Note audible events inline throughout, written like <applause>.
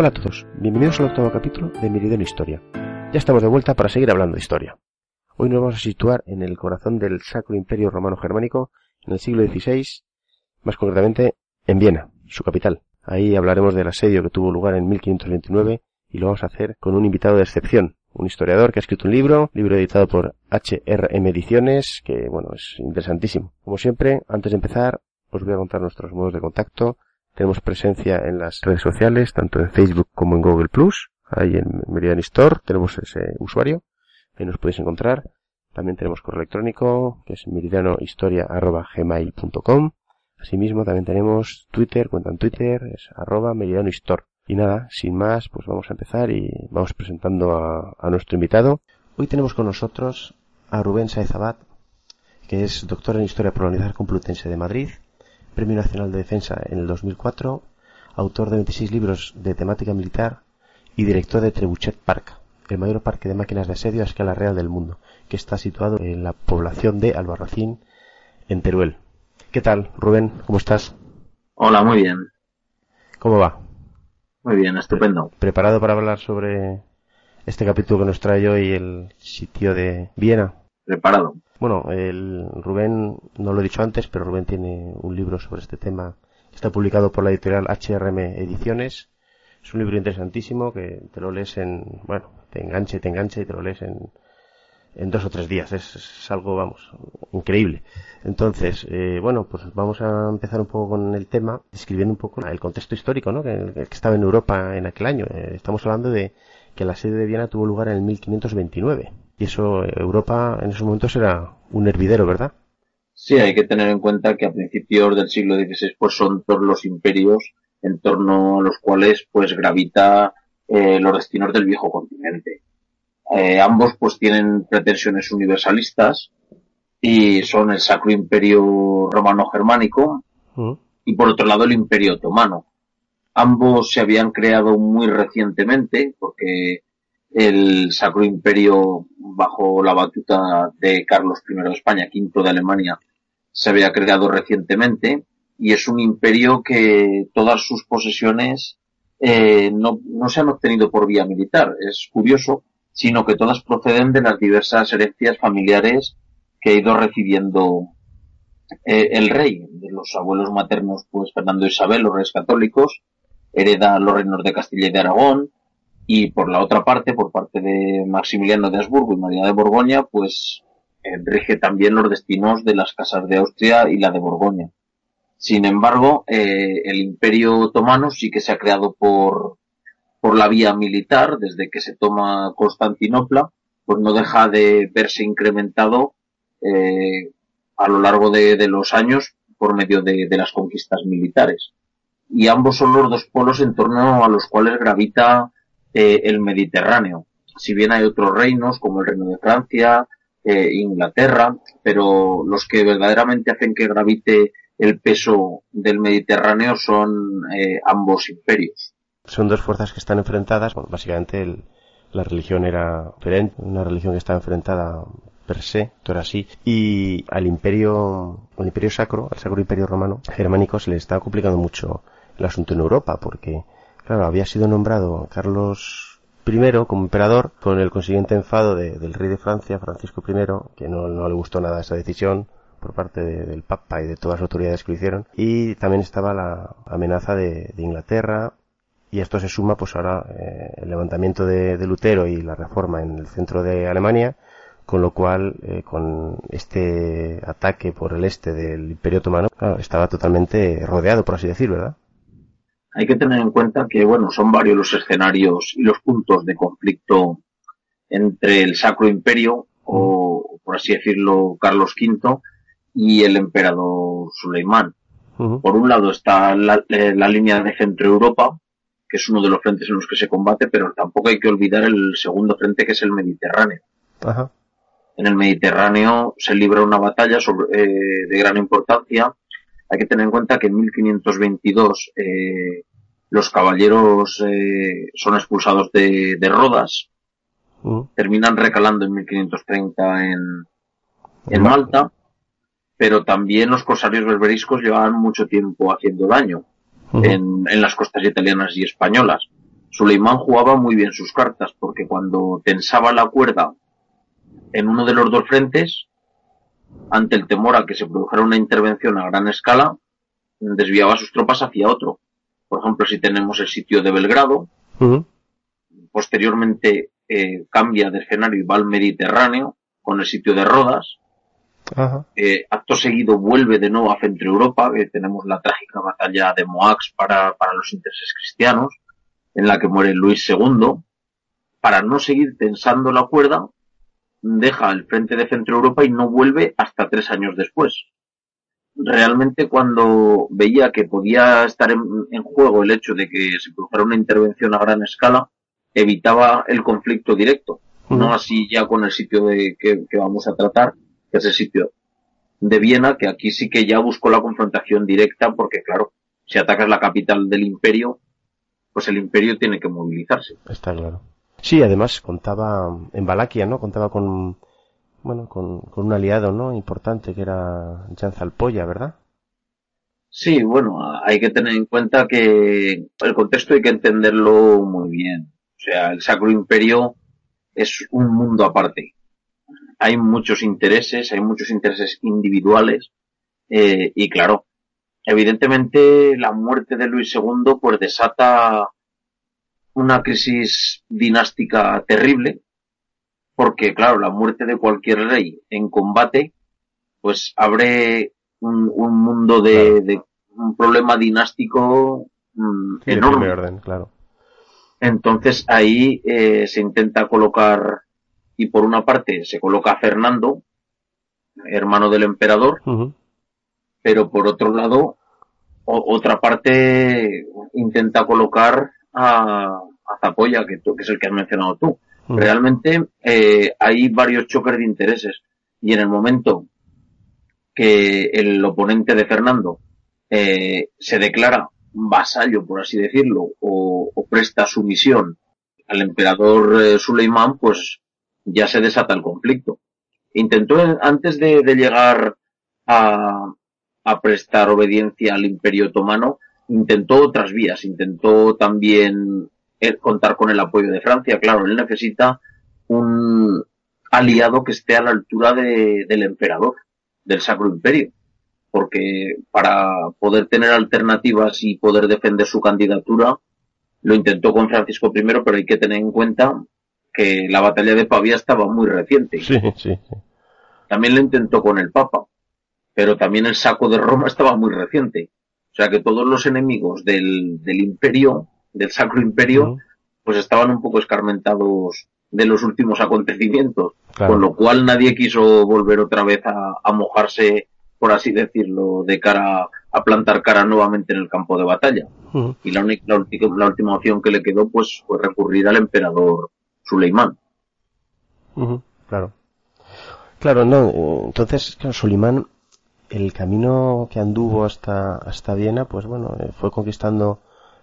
Hola a todos, bienvenidos al octavo capítulo de Meridiano Historia. Ya estamos de vuelta para seguir hablando de historia. Hoy nos vamos a situar en el corazón del Sacro Imperio Romano Germánico en el siglo XVI, más concretamente en Viena, su capital. Ahí hablaremos del asedio que tuvo lugar en 1529 y lo vamos a hacer con un invitado de excepción, un historiador que ha escrito un libro, libro editado por HRM Ediciones, que bueno, es interesantísimo. Como siempre, antes de empezar, os voy a contar nuestros modos de contacto. Tenemos presencia en las redes sociales, tanto en Facebook como en Google Plus. Ahí en Meridian Store tenemos ese usuario. Ahí nos podéis encontrar. También tenemos correo electrónico, que es meridianohistoria.gmail.com. Asimismo, también tenemos Twitter, cuenta en Twitter, es arroba meridianohistoria. Y nada, sin más, pues vamos a empezar y vamos presentando a, nuestro invitado. Hoy tenemos con nosotros a Rubén Saez Abad, que es doctor en Historia Universidad Complutense de Madrid, Premio Nacional de Defensa en el 2004, autor de 26 libros de temática militar y director de Trebuchet Park, el mayor parque de máquinas de asedio a escala real del mundo, que está situado en la población de Albarracín, en Teruel. ¿Qué tal, Rubén? ¿Cómo estás? Hola, muy bien. ¿Cómo va? Muy bien, estupendo. ¿Preparado para hablar sobre este capítulo que nos trae hoy el sitio de Viena? Bueno, el Rubén, no lo he dicho antes, pero Rubén tiene un libro sobre este tema. Está publicado por la editorial HRM Ediciones. Es un libro interesantísimo que te lo lees en, bueno, te engancha y te engancha y te lo lees en, en dos o tres días. Es, es algo, vamos, increíble. Entonces, eh, bueno, pues vamos a empezar un poco con el tema, describiendo un poco el contexto histórico, ¿no? Que, que estaba en Europa en aquel año. Eh, estamos hablando de que la sede de Viena tuvo lugar en el 1529. Y eso, Europa en esos momentos era un hervidero, ¿verdad? Sí, hay que tener en cuenta que a principios del siglo XVI pues son todos los imperios en torno a los cuales pues gravita eh, los destinos del viejo continente. Eh, ambos pues tienen pretensiones universalistas y son el Sacro Imperio Romano Germánico Mm. y por otro lado el Imperio Otomano. Ambos se habían creado muy recientemente porque el Sacro Imperio bajo la batuta de Carlos I de España, V de Alemania, se había creado recientemente y es un imperio que todas sus posesiones eh, no, no se han obtenido por vía militar. Es curioso, sino que todas proceden de las diversas herencias familiares que ha ido recibiendo eh, el rey. De los abuelos maternos, pues Fernando Isabel, los reyes católicos, hereda los reinos de Castilla y de Aragón, y por la otra parte, por parte de Maximiliano de Habsburgo y María de Borgoña, pues rige también los destinos de las casas de Austria y la de Borgoña. Sin embargo, eh, el Imperio Otomano sí que se ha creado por, por la vía militar, desde que se toma Constantinopla, pues no deja de verse incrementado eh, a lo largo de, de, los años por medio de, de, las conquistas militares. Y ambos son los dos polos en torno a los cuales gravita eh, el Mediterráneo. Si bien hay otros reinos, como el Reino de Francia, eh, Inglaterra, pero los que verdaderamente hacen que gravite el peso del Mediterráneo son eh, ambos imperios. Son dos fuerzas que están enfrentadas. Bueno, básicamente el, la religión era diferente, una religión que estaba enfrentada per se, todo era así, y al imperio, al imperio sacro, al sacro imperio romano germánico se le estaba complicando mucho el asunto en Europa, porque, claro, había sido nombrado Carlos I como emperador, con el consiguiente enfado de, del rey de Francia, Francisco I, que no, le gustó nada esa decisión, por parte de, del Papa y de todas las autoridades que lo hicieron. Y también estaba la amenaza de, de Inglaterra. Y esto se suma pues ahora eh, el levantamiento de, de, Lutero y la reforma en el centro de Alemania, con lo cual eh, con este ataque por el este del Imperio Otomano claro, estaba totalmente rodeado, por así decir, ¿verdad? Hay que tener en cuenta que bueno son varios los escenarios y los puntos de conflicto entre el Sacro Imperio o por así decirlo Carlos V y el emperador Suleimán. Uh -huh. Por un lado está la, la, línea de Centro Europa, que es uno de los frentes en los que se combate, pero tampoco hay que olvidar el segundo frente que es el Mediterráneo. En el Mediterráneo se libra una batalla sobre, eh, de gran importancia. Hay que tener en cuenta que en 1522 eh, los caballeros eh, son expulsados de, de Rodas, uh -huh. terminan recalando en 1530 en, en Malta pero también los corsarios berberiscos llevaban mucho tiempo haciendo daño uh -huh. en, en, las costas italianas y españolas. Suleimán jugaba muy bien sus cartas, porque cuando tensaba la cuerda en uno de los dos frentes, ante el temor a que se produjera una intervención a gran escala, desviaba sus tropas hacia otro. Por ejemplo, si tenemos el sitio de Belgrado, posteriormente eh, cambia de escenario y va al Mediterráneo con el sitio de Rodas. Eh, acto seguido vuelve de nuevo a Centro Europa, que tenemos la trágica batalla de Moax para, para los intereses cristianos, en la que muere Luis II. Para no seguir tensando la cuerda, deja el frente de Centro Europa y no vuelve hasta tres años después realmente cuando veía que podía estar en, juego el hecho de que se produjera una intervención a gran escala, evitaba el conflicto directo. No así ya con el sitio de que, vamos a tratar, que es el sitio de Viena, que aquí sí que ya buscó la confrontación directa, porque claro, si atacas la capital del imperio, pues el imperio tiene que movilizarse. Está claro. Sí, además contaba en Valaquia, ¿no? Contaba con bueno, con, un aliado, ¿no? Importante que era Jan Zalpoya, ¿verdad? Sí, bueno, hay que tener en cuenta que el contexto hay que entenderlo muy bien. O sea, el Sacro Imperio es un mundo aparte. Hay muchos intereses, hay muchos intereses individuales, eh, y claro, evidentemente la muerte de Luis II pues desata una crisis dinástica terrible, porque claro, la muerte de cualquier rey en combate, pues abre un, mundo de, un problema dinástico mm, enorme. Orden, claro. Entonces ahí eh, se intenta colocar, y por una parte se coloca a Fernando, hermano del emperador, pero por otro lado, otra parte intenta colocar a, a Zapoya, que, que es el que has mencionado tú. Realmente eh, hay varios choques de intereses y en el momento que el oponente de Fernando eh, se declara vasallo, por así decirlo, o, presta sumisión al emperador eh, Suleimán, pues ya se desata el conflicto. Intentó, antes de, llegar a, a, prestar obediencia al imperio otomano, intentó otras vías, intentó también contar con el apoyo de Francia. Claro, él necesita un aliado que esté a la altura de, del emperador, del Sacro Imperio. Porque para poder tener alternativas y poder defender su candidatura, lo intentó con Francisco I, pero hay que tener en cuenta que la batalla de Pavía estaba muy reciente. Sí, sí, También lo intentó con el Papa, pero también el saco de Roma estaba muy reciente. O sea que todos los enemigos del, del imperio del Sacro Imperio, pues estaban un poco escarmentados de los últimos acontecimientos, con lo cual nadie quiso volver otra vez a, mojarse, por así decirlo, de cara a plantar cara nuevamente en el campo de batalla. Y la, única, la, última opción que le quedó, pues, fue recurrir al emperador Suleimán. Claro. Claro, no, entonces, claro, Suleimán, el camino que anduvo hasta, hasta Viena, pues bueno, eh, fue conquistando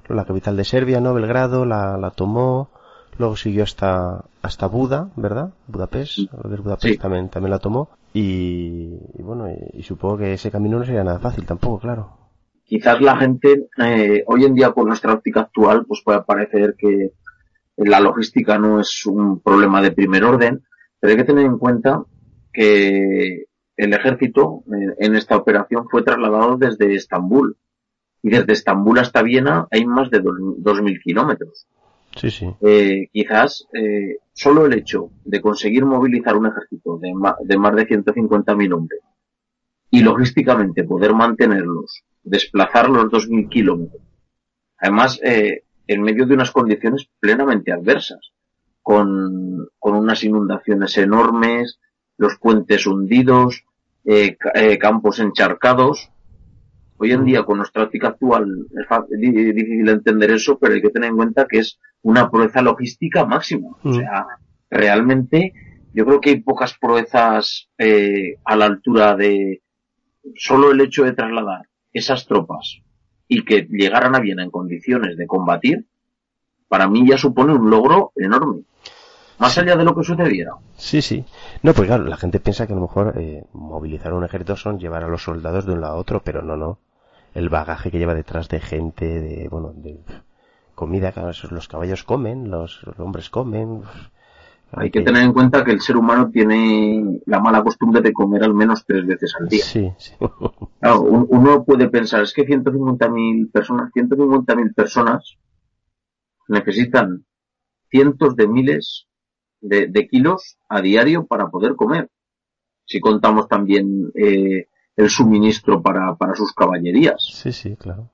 la capital de Serbia, ¿no? Belgrado, la, la tomó, luego siguió hasta, hasta Buda, ¿verdad? Budapest, Budapest también, también la tomó, y, bueno, y, supongo que ese camino no sería nada fácil tampoco, claro. Quizás la gente, eh, hoy en día con nuestra óptica actual, pues puede parecer que la logística no es un problema de primer orden, pero hay que tener en cuenta que el ejército eh, en esta operación fue trasladado desde Estambul, y desde Estambul hasta Viena hay más de 2.000 kilómetros. Sí, sí. Eh, quizás eh, solo el hecho de conseguir movilizar un ejército de, de más de 150.000 hombres y logísticamente poder mantenerlos, desplazar los 2.000 kilómetros, además eh, en medio de unas condiciones plenamente adversas, con, con unas inundaciones enormes, los puentes hundidos, eh, eh, campos encharcados, Hoy en día, con nuestra óptica actual, es difícil entender eso, pero hay que tener en cuenta que es una proeza logística máxima. O mm. sea, realmente yo creo que hay pocas proezas eh, a la altura de solo el hecho de trasladar esas tropas y que llegaran a Viena en condiciones de combatir, para mí ya supone un logro enorme. Más allá de lo que sucediera. Sí, sí. No, pues claro, la gente piensa que a lo mejor eh, movilizar un ejército son llevar a los soldados de un lado a otro, pero no, no el bagaje que lleva detrás de gente, de, bueno, de, comida, los caballos comen, los, hombres comen. Hay que tener en cuenta que el ser humano tiene la mala costumbre de comer al menos tres veces al día. Sí, sí. <laughs> Claro, uno puede pensar, es que 150.000 personas, 150.000 personas necesitan cientos de miles de, kilos a diario para poder comer. Si contamos también eh, el suministro para, para sus caballerías. Sí, sí, claro.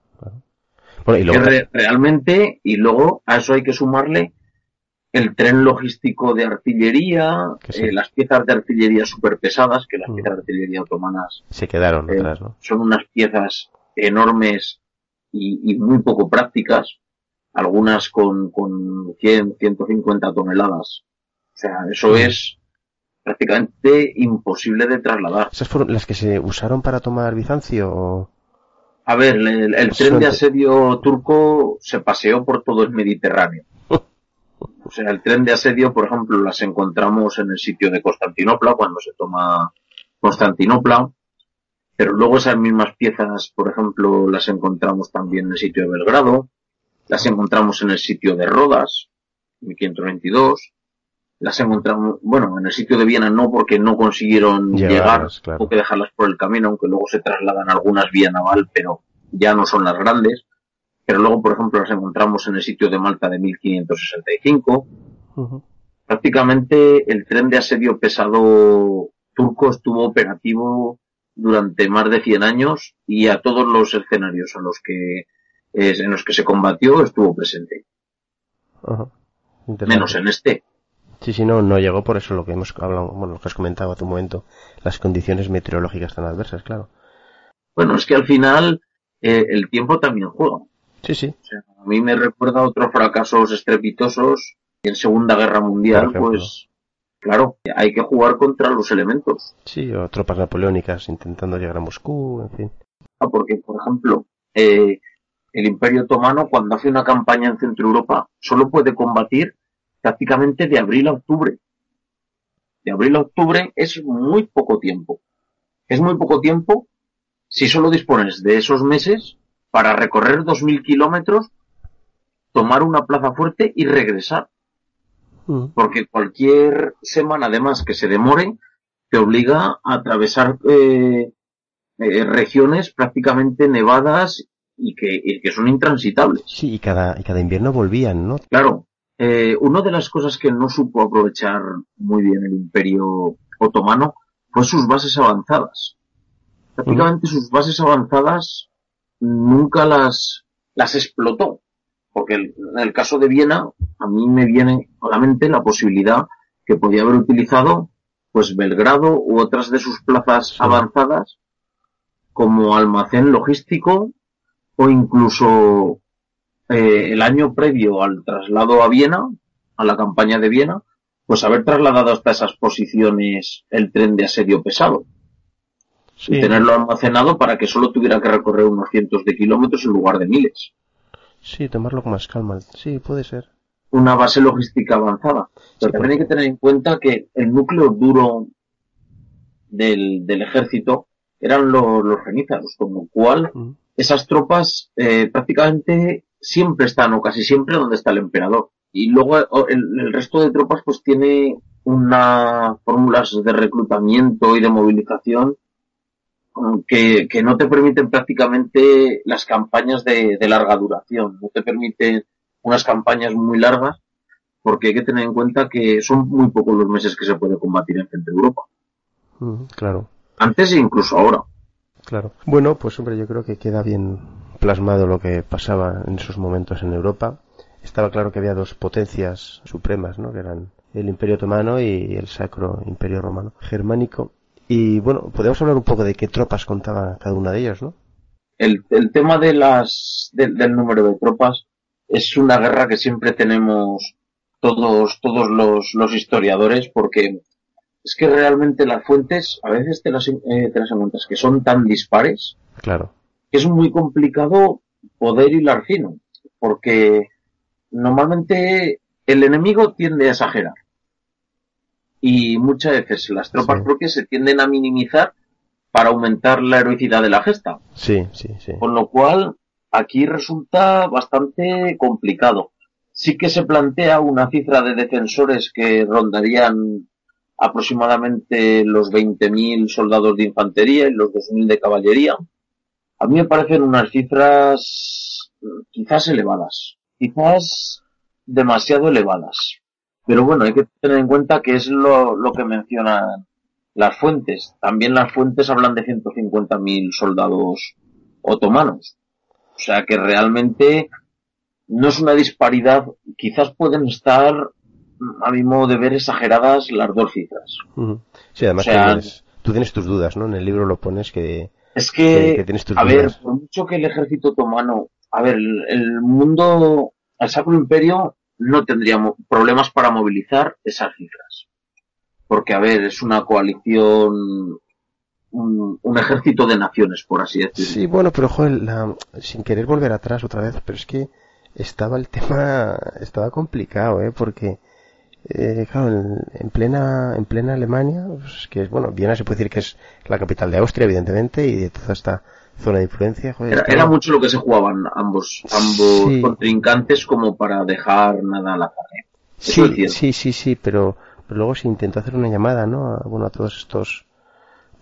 Bueno, y realmente, y luego a eso hay que sumarle el tren logístico de artillería, eh, las piezas de artillería súper pesadas, que las mm. piezas de artillería otomanas se quedaron eh, ¿no? Son unas piezas enormes y, muy poco prácticas, algunas con, con 100, 150 toneladas. O sea, eso es prácticamente imposible de trasladar. ¿Esas fueron las que se usaron para tomar Bizancio? A ver, el, tren de asedio turco se paseó por todo el Mediterráneo. <laughs> O sea, el tren de asedio, por ejemplo, las encontramos en el sitio de Constantinopla, cuando se toma Constantinopla, pero luego esas mismas piezas, por ejemplo, las encontramos también en el sitio de Belgrado, las encontramos en el sitio de Rodas, 1522, las encontramos, bueno, en el sitio de Viena no porque no consiguieron llegar, claro. que dejarlas por el camino, aunque luego se trasladan algunas vía naval, pero ya no son las grandes. Pero luego, por ejemplo, las encontramos en el sitio de Malta de 1565. Prácticamente el tren de asedio pesado turco estuvo operativo durante más de 100 años y a todos los escenarios en los que, en los que se combatió estuvo presente. Menos en este. Sí, sí, no, no llegó por eso lo que hemos hablado, bueno, lo que has comentado hace un momento, las condiciones meteorológicas tan adversas, claro. Bueno, es que al final eh, el tiempo también juega. Sí, sí. a mí me recuerda a otros fracasos estrepitosos en Segunda Guerra Mundial, pues claro, hay que jugar contra los elementos. Sí, o tropas napoleónicas intentando llegar a Moscú, en fin. Ah, porque, por ejemplo, eh, el Imperio Otomano cuando hace una campaña en Centro Europa solo puede combatir prácticamente de abril a octubre. De abril a octubre es muy poco tiempo. Es muy poco tiempo si solo dispones de esos meses para recorrer 2.000 kilómetros, tomar una plaza fuerte y regresar. Mm. Porque cualquier semana además que se demore te obliga a atravesar eh, eh, regiones prácticamente nevadas y que, y que son intransitables. Sí, y cada, y cada invierno volvían, ¿no? Claro, eh, una de las cosas que no supo aprovechar muy bien el imperio otomano fue sus bases avanzadas. Prácticamente sus bases avanzadas nunca las, las explotó. Porque en el caso de Viena, a mí me viene a la mente la posibilidad que podía haber utilizado pues Belgrado u otras de sus plazas avanzadas como almacén logístico o incluso eh, el año previo al traslado a Viena, a la campaña de Viena, pues haber trasladado hasta esas posiciones el tren de asedio pesado. Y tenerlo almacenado para que solo tuviera que recorrer unos cientos de kilómetros en lugar de miles. Sí, tomarlo con más calma. Sí, puede ser. Una base logística avanzada. Pero también hay que tener en cuenta que el núcleo duro del, ejército eran los, los con lo cual esas tropas eh, prácticamente siempre están, o casi siempre, donde está el emperador. Y luego el, resto de tropas pues tiene unas fórmulas de reclutamiento y de movilización que, que, no te permiten prácticamente las campañas de, larga duración, no te permiten unas campañas muy largas, porque hay que tener en cuenta que son muy pocos los meses que se puede combatir en Centro Europa. claro. Antes e incluso ahora. Claro. Bueno, pues hombre, yo creo que queda bien plasmado lo que pasaba en esos momentos en Europa. Estaba claro que había dos potencias supremas, ¿no? Que eran el Imperio Otomano y el Sacro Imperio Romano Germánico. Y bueno, podemos hablar un poco de qué tropas contaba cada una de ellas, ¿no? El, tema de las, del número de tropas es una guerra que siempre tenemos todos, todos los, los historiadores porque es que realmente las fuentes a veces te las, eh, te las encuentras que son tan dispares. Claro es muy complicado poder hilar fino, porque normalmente el enemigo tiende a exagerar. Y muchas veces las tropas propias se tienden a minimizar para aumentar la heroicidad de la gesta. Sí, sí, sí. Con lo cual, aquí resulta bastante complicado. Sí que se plantea una cifra de defensores que rondarían aproximadamente los 20.000 soldados de infantería y los 2.000 de caballería. A mí me parecen unas cifras quizás elevadas, quizás demasiado elevadas. Pero bueno, hay que tener en cuenta que es lo, lo que mencionan las fuentes. También las fuentes hablan de 150.000 soldados otomanos. O sea que realmente no es una disparidad. Quizás pueden estar, a mi modo de ver, exageradas las dos cifras. Sí, además tú tienes tus dudas, ¿no? En el libro lo pones que... Es que, a ver, por mucho que el ejército otomano... A ver, el, mundo, el Sacro Imperio no tendría problemas para movilizar esas cifras. Porque, a ver, es una coalición un, ejército de naciones, por así decirlo. Sí, bueno, pero joder, sin querer volver atrás otra vez, pero es que estaba el tema, estaba complicado, ¿eh? Porque, eh, claro, en, plena, en plena Alemania, pues, que es, bueno, Viena se puede decir que es la capital de Austria, evidentemente, y de toda esta zona de influencia, joder, era, mucho lo que se jugaban ambos, ambos contrincantes como para dejar nada a la tarde. Sí, sí, sí, sí, pero, luego se intentó hacer una llamada, ¿no? bueno, a todos estos,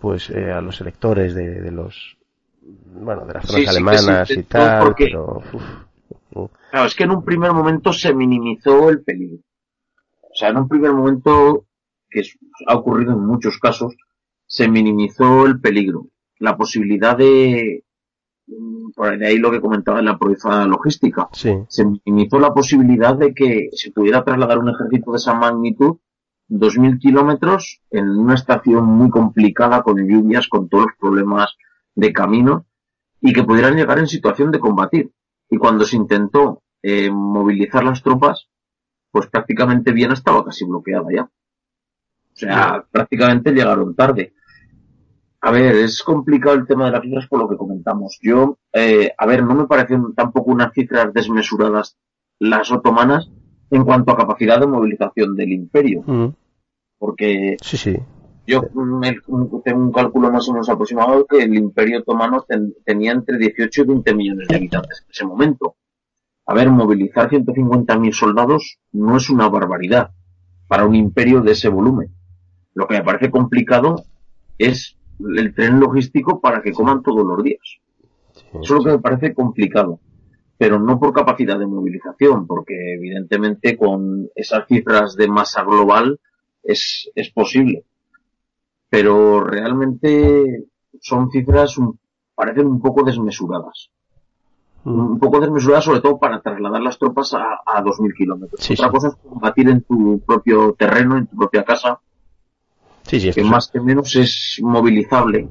pues eh, a los electores de, de, los bueno de las zonas alemanas y tal pero claro es que en un primer momento se minimizó el peligro sea en un primer momento que ha ocurrido en muchos casos se minimizó el peligro la posibilidad de por ahí lo que comentaba en la proeza logística se minimizó la posibilidad de que se pudiera trasladar un ejército de esa magnitud 2.000 kilómetros en una estación muy complicada con lluvias, con todos los problemas de camino y que pudieran llegar en situación de combatir. Y cuando se intentó eh, movilizar las tropas, pues prácticamente Viena estaba casi bloqueada ya. O sea, prácticamente llegaron tarde. A ver, es complicado el tema de las cifras por lo que comentamos. Yo, eh, a ver, no me parecen tampoco unas cifras desmesuradas las otomanas en cuanto a capacidad de movilización del imperio. Mm porque sí, sí. yo tengo un cálculo más o menos aproximado que el Imperio Otomano tenía entre 18 y 20 millones de habitantes en ese momento. A ver, movilizar 150.000 soldados no es una barbaridad para un imperio de ese volumen. Lo que me parece complicado es el tren logístico para que coman todos los días. Eso es lo que me parece complicado. Pero no por capacidad de movilización, porque evidentemente con esas cifras de masa global es, es posible. Pero realmente son cifras, parecen un poco desmesuradas. Un poco desmesuradas sobre todo para trasladar las tropas a, a 2.000 kilómetros. Otra cosa es combatir en tu propio terreno, en tu propia casa. Sí, que más que menos es movilizable.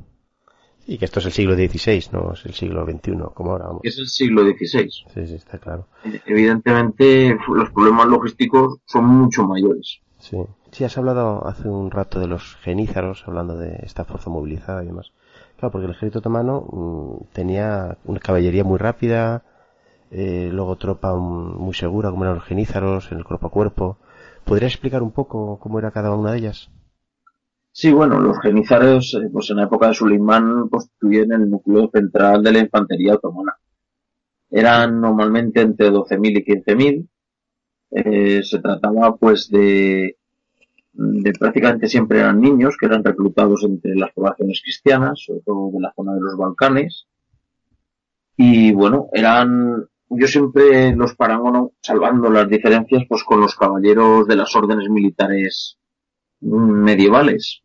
Y que esto es el siglo XVI, no es el siglo XXI, como ahora. Es el siglo XVI. Sí, sí, está claro. Evidentemente, los problemas logísticos son mucho mayores. Sí. Sí, has hablado hace un rato de los genízaros, hablando de esta fuerza movilizada y demás. Porque el ejército otomano mm, tenía una caballería muy rápida, eh, luego tropa muy segura, como eran los genízaros, en el cuerpo a cuerpo. ¿Podrías explicar un poco cómo era cada una de ellas? Sí, bueno, los genízaros, eh, pues en la época de Suleimán constituyen el núcleo central de la infantería otomana. Eran normalmente entre 12.000 y 15.000. Eh, se trataba pues de de prácticamente siempre eran niños que eran reclutados entre las poblaciones cristianas, sobre todo de la zona de los Balcanes. Y bueno, eran, yo siempre los parangono, salvando las diferencias, pues con los caballeros de las órdenes militares medievales.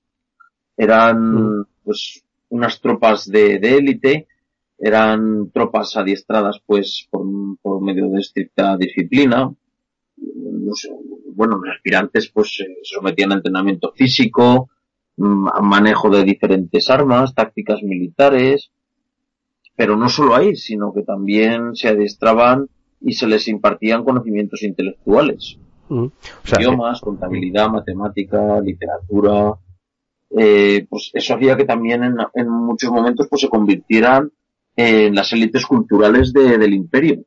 Eran, mm. pues, unas tropas de, de élite, eran tropas adiestradas, pues, por, por medio de estricta disciplina, bueno, los aspirantes pues se sometían a entrenamiento físico, mm, a manejo de diferentes armas, tácticas militares, pero no solo ahí, sino que también se adiestraban y se les impartían conocimientos intelectuales. Mm. idiomas, contabilidad, matemática, literatura, eh, pues eso hacía que también en, muchos momentos pues se convirtieran en las élites culturales del imperio.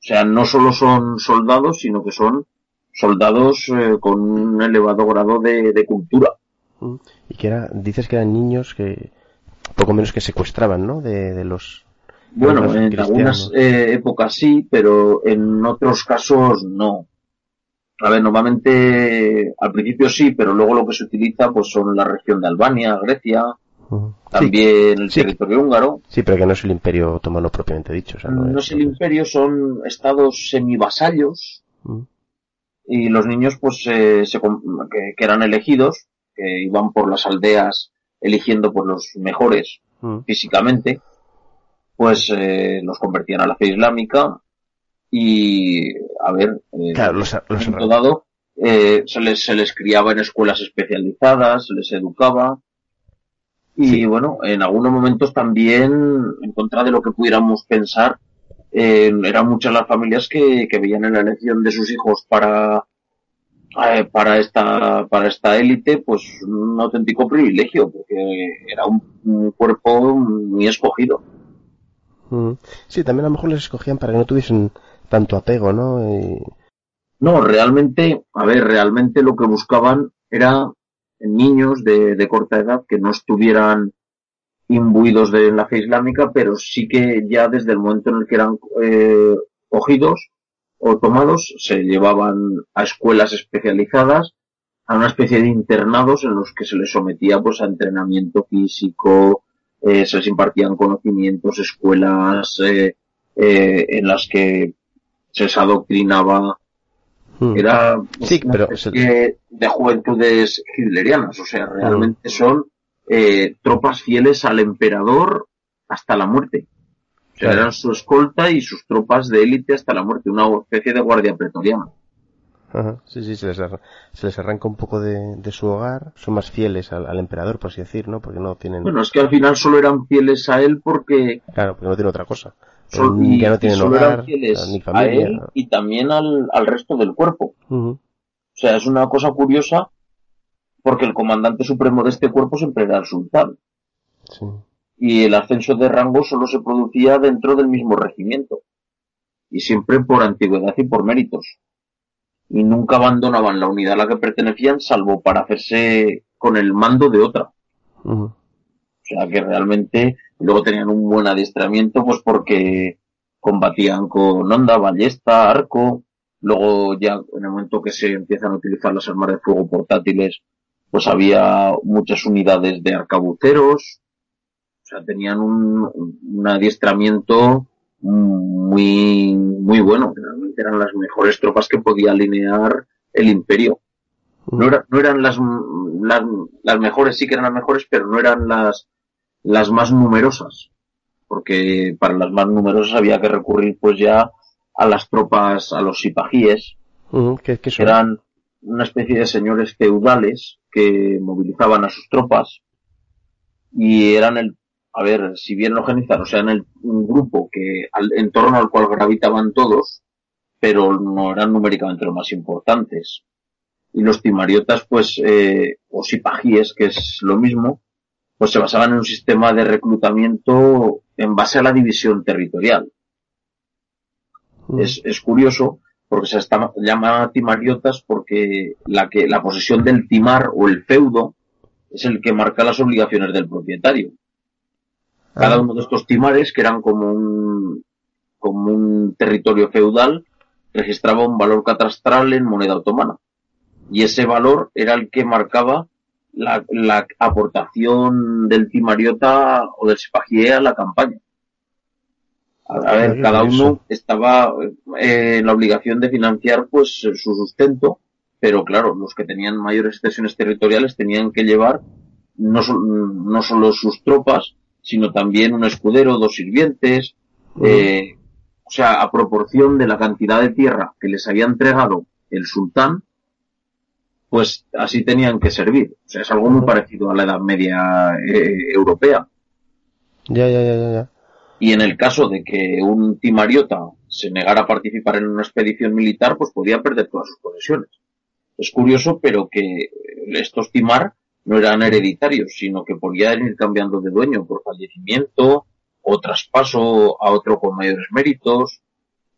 O sea, no solo son soldados, sino que son soldados eh, con un elevado grado de, cultura. Mm. Y que era, dices que eran niños que poco menos que secuestraban, ¿no? De, los Bueno, en algunas eh, épocas sí, pero en otros casos no. A ver, normalmente al principio sí, pero luego lo que se utiliza pues son la región de Albania, Grecia, también el territorio húngaro. Sí, pero que no es el imperio otomano propiamente dicho. no, es, el imperio, son estados semivasallos. Y los niños pues se, que, eran elegidos, que iban por las aldeas eligiendo por los mejores físicamente, pues eh, los convertían a la fe islámica. Y, a ver, eh, claro, los, los dado, eh, se, les, se les criaba en escuelas especializadas, se les educaba, y bueno, en algunos momentos también, en contra de lo que pudiéramos pensar, eh, eran muchas las familias que, que veían en la elección de sus hijos para, eh, para esta, para esta élite, pues un auténtico privilegio, porque era un cuerpo muy escogido. Mm. Sí, también a lo mejor les escogían para que no tuviesen tanto apego, ¿no? No, realmente, a ver, realmente lo que buscaban era niños de, corta edad que no estuvieran imbuidos de la fe islámica, pero sí que ya desde el momento en el que eran eh, cogidos o tomados, se llevaban a escuelas especializadas, a una especie de internados en los que se les sometía pues a entrenamiento físico, eh, se les impartían conocimientos, escuelas eh, eh, en las que se les adoctrinaba. Hmm. Era sí, pero de juventudes hitlerianas, o sea, realmente hmm. son eh, tropas fieles al emperador hasta la muerte. O sea, eran su escolta y sus tropas de élite hasta la muerte, una especie de guardia pretoriana. Sí, sí, se les, arranca, se les arranca un poco de, su hogar, son más fieles al, emperador, por así decir, ¿no? Porque no tienen... Bueno, es que al final solo eran fieles a él porque... Claro, porque no tiene otra cosa. y, ya no tienen hogar, ni familia. A él y también al, al resto del cuerpo. O sea, es una cosa curiosa porque el comandante supremo de este cuerpo siempre era el sultán. Sí. Y el ascenso de rango solo se producía dentro del mismo regimiento. Y siempre por antigüedad y por méritos y nunca abandonaban la unidad a la que pertenecían salvo para hacerse con el mando de otra. O sea que realmente luego tenían un buen adiestramiento pues porque combatían con onda, ballesta, arco, luego ya en el momento que se empiezan a utilizar las armas de fuego portátiles pues había muchas unidades de arcabuceros, o sea tenían un, un adiestramiento muy, muy bueno. Realmente eran las mejores tropas que podía alinear el imperio. No, no eran las, las, las, mejores, sí que eran las mejores, pero no eran las, las más numerosas. Porque para las más numerosas había que recurrir pues ya a las tropas, a los sipajíes, que eran una especie de señores feudales que movilizaban a sus tropas y eran el a ver, si bien organizaron, o sea, en el, un grupo que en torno al cual gravitaban todos, pero no eran numéricamente los más importantes. Y los timariotas, pues, eh, o sipajíes, que es lo mismo, pues se basaban en un sistema de reclutamiento en base a la división territorial. Mm. Es, es curioso porque se llama timariotas porque la que, la posesión del timar o el feudo es el que marca las obligaciones del propietario. Cada ah. uno de estos timares, que eran como un, como un territorio feudal, registraba un valor catastral en moneda otomana. Y ese valor era el que marcaba la, la aportación del timariota o del sipagie a la campaña. A, ver, cada uno estaba eh, en la obligación de financiar pues su sustento, pero claro, los que tenían mayores extensiones territoriales tenían que llevar no, no solo sus tropas, sino también un escudero, dos sirvientes, eh, o sea, a proporción de la cantidad de tierra que les había entregado el sultán, pues así tenían que servir. O sea, es algo muy parecido a la Edad Media eh, europea. Ya, ya, ya, ya, Y en el caso de que un timariota se negara a participar en una expedición militar, pues podía perder todas sus posesiones. Es curioso, pero que estos timar no eran hereditarios, sino que podían ir cambiando de dueño por fallecimiento o traspaso a otro con mayores méritos.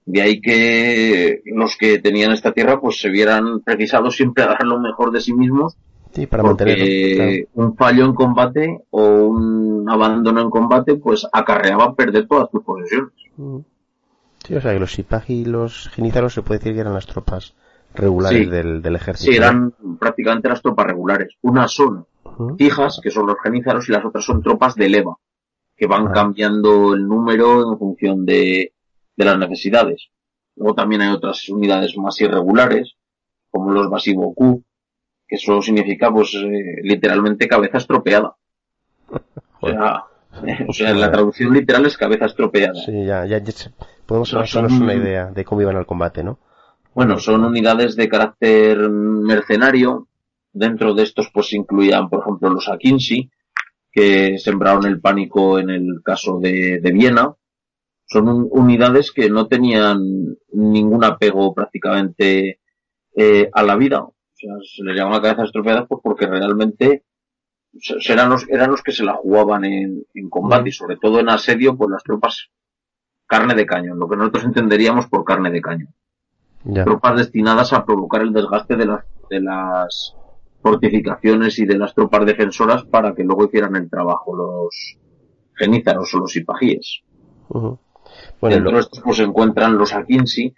De ahí que los que tenían esta tierra pues se vieran precisados siempre a dar lo mejor de sí mismos Sí, para porque un fallo en combate o un abandono en combate, pues acarreaba perder todas tus posesiones. Mm. Sí, o sea que los Sipagi y los Genízaros se puede decir que eran las tropas regulares Sí. del, del ejército. Sí, eran prácticamente las tropas regulares. Unas son fijas, que son los genízaros, y las otras son tropas de leva, que van Ah. cambiando el número en función de, de las necesidades. Luego también hay otras unidades más irregulares, como los Basiboku, que eso significa, pues, eh, literalmente cabeza estropeada. <laughs> O sea, <laughs> o sea, la traducción literal es cabeza estropeada. Sí, ya, ya, ya podemos hacernos una idea de cómo iban al combate, ¿no? Bueno, son unidades de carácter mercenario. Dentro de estos, pues, incluían, por ejemplo, los Akinshi, que sembraron el pánico en el caso de, Viena. Son un- unidades que no tenían ningún apego prácticamente eh, a la vida. O sea, se les llama cabeza estropeada pues porque realmente eran los, eran los que se la jugaban en, en combate y sobre todo en asedio, pues las tropas carne de cañón, lo que nosotros entenderíamos por carne de cañón Ya. tropas destinadas a provocar el desgaste de las, de las fortificaciones y de las tropas defensoras para que luego hicieran el trabajo los genízaros o los hipajíes. Ujú. Bueno, Dentro lo- de estos pues se encuentran los Akinsi,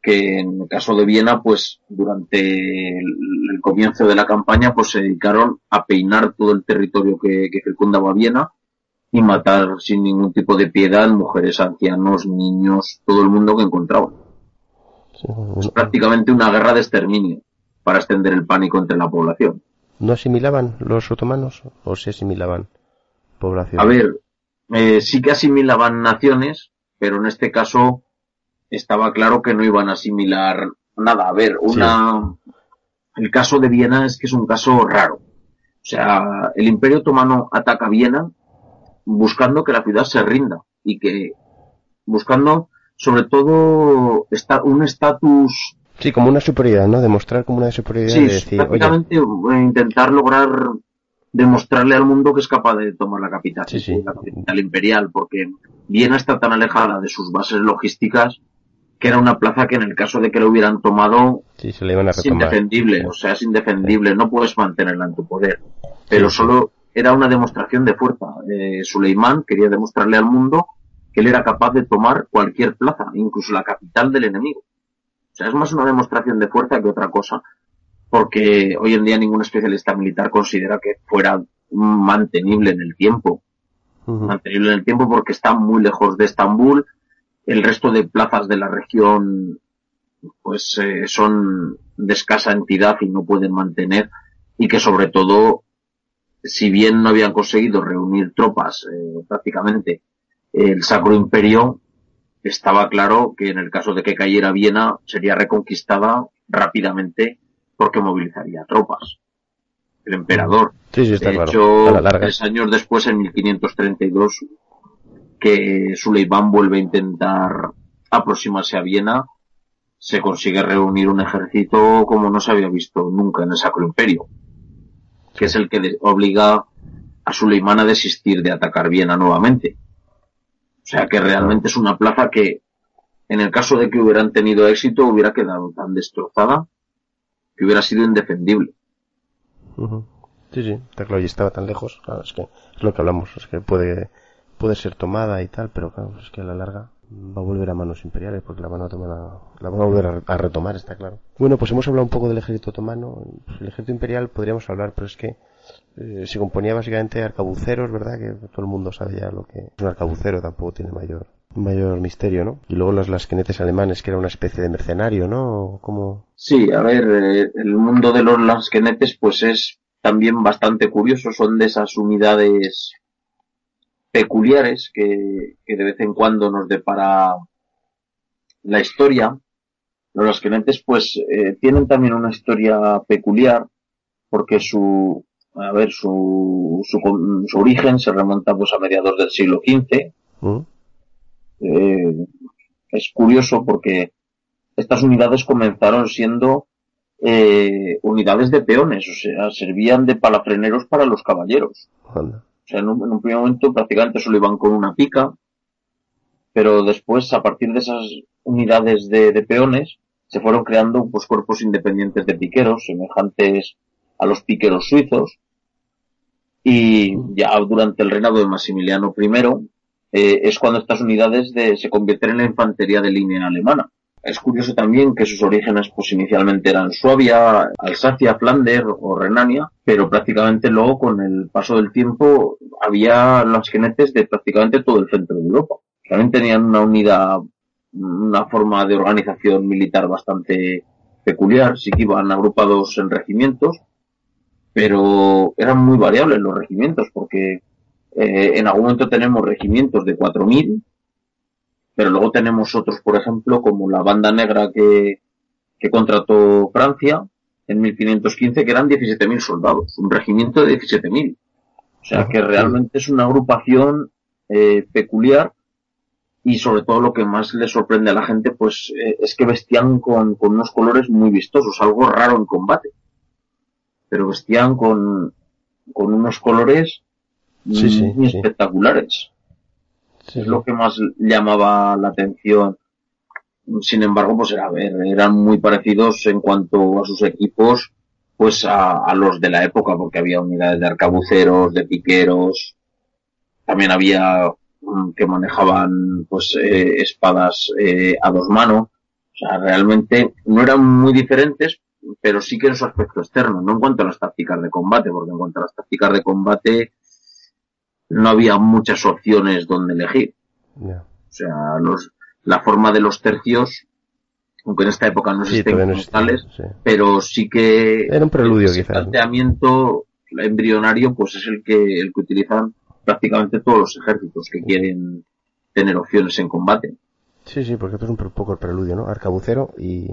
que en el caso de Viena, pues durante el, el comienzo de la campaña, pues se dedicaron a peinar todo el territorio que, que circundaba Viena y matar sin ningún tipo de piedad mujeres, ancianos, niños, todo el mundo que encontraban. Sí, Es prácticamente una guerra de exterminio para extender el pánico entre la población. ¿No asimilaban los otomanos o se asimilaban población? A ver, eh, sí que asimilaban naciones, pero en este caso estaba claro que no iban a asimilar nada. A ver, una, el caso de Viena es que es un caso raro. O sea, el Imperio Otomano ataca Viena buscando que la ciudad se rinda y que buscando sobre todo esta- un estatus Sí, como una superioridad, ¿no? Demostrar como una superioridad Sí, de decir, prácticamente eh, intentar lograr demostrarle al mundo que es capaz de tomar la capital, Sí, sí. la capital imperial, porque Viena está tan alejada de sus bases logísticas que era una plaza que en el caso de que lo hubieran tomado sí, se le iban a es indefendible, o sea, es indefendible, no puedes mantenerla en tu poder. Pero solo era una demostración de fuerza. Eh, Suleimán quería demostrarle al mundo que él era capaz de tomar cualquier plaza, incluso la capital del enemigo. O sea, es más una demostración de fuerza que otra cosa, porque hoy en día ningún especialista militar considera que fuera mantenible en el tiempo. Mantenible en el tiempo porque está muy lejos de Estambul, el resto de plazas de la región pues eh, son de escasa entidad y no pueden mantener y que sobre todo si bien no habían conseguido reunir tropas eh, prácticamente el Sacro Imperio estaba claro que en el caso de que cayera Viena sería reconquistada rápidamente porque movilizaría tropas el emperador Sí, sí, está de claro. hecho, a la larga. tres años después, en 1532, que Suleimán vuelve a intentar aproximarse a Viena, se consigue reunir un ejército como no se había visto nunca en el Sacro Imperio, que es el que obliga a Suleimán a desistir de atacar Viena nuevamente. O sea que realmente es una plaza que, en el caso de que hubieran tenido éxito, hubiera quedado tan destrozada que hubiera sido indefendible. Sí, sí, está claro, y estaba tan lejos. Claro, es que es lo que hablamos, es que puede, puede ser tomada y tal, pero claro, es que a la larga va a volver a manos imperiales porque la van a tomar a- la van a volver a, a retomar, está claro. Bueno, pues hemos hablado un poco del ejército otomano. Pues el ejército imperial podríamos hablar, pero es que eh, se componía básicamente de arcabuceros, ¿verdad? Que todo el mundo sabe ya lo que es un arcabucero, tampoco tiene mayor mayor misterio, ¿no? Y luego los lasquenetes alemanes, que era una especie de mercenario, ¿no? Como... Sí, a ver, eh, el mundo de los lansquenetes pues es también bastante curioso, son de esas unidades peculiares que, que de vez en cuando nos depara la historia. Los lansquenetes pues eh, tienen también una historia peculiar porque su, a ver, su, su, su origen se remonta pues a mediados del siglo XV. ¿Mm? Eh, es curioso porque estas unidades comenzaron siendo eh, unidades de peones, o sea, servían de palafreneros para los caballeros. Anda. O sea, en un, en un primer momento prácticamente solo iban con una pica, pero después, a partir de esas unidades de, de peones, se fueron creando pues cuerpos independientes de piqueros, semejantes a los piqueros suizos. Y ya durante el reinado de Maximiliano I eh, es cuando estas unidades de, se convierten en la infantería de línea alemana. Es curioso también que sus orígenes pues inicialmente eran Suabia, Alsacia, Flandes o Renania, pero prácticamente luego con el paso del tiempo había los jinetes de prácticamente todo el centro de Europa. También tenían una unidad, una forma de organización militar bastante peculiar, sí que iban agrupados en regimientos, pero eran muy variables los regimientos porque eh, en algún momento tenemos regimientos de 4.000 pero luego tenemos otros, por ejemplo, como la banda negra que, que contrató Francia en 1515, que eran 17.000 soldados, un regimiento de 17.000. O sea que realmente es una agrupación eh, peculiar y sobre todo lo que más le sorprende a la gente pues eh, es que vestían con, con, unos colores muy vistosos, algo raro en combate. Pero vestían con, con unos colores muy espectaculares. Es lo que más llamaba la atención. Sin embargo, pues era ver, eran muy parecidos en cuanto a sus equipos, pues a, los de la época, porque había unidades de arcabuceros, de piqueros, también había mm, que manejaban pues eh, espadas eh, a dos manos. O sea, realmente no eran muy diferentes, pero sí que en su aspecto externo, no en cuanto a las tácticas de combate, porque en cuanto a las tácticas de combate no había muchas opciones donde elegir. O sea, los, la forma de los tercios, aunque en esta época no existen sí, tales, pero sí que era un preludio el planteamiento embrionario pues es el que el que utilizan prácticamente todos los ejércitos que quieren tener opciones en combate. Sí, sí, porque es un poco el preludio, ¿no? Arcabucero y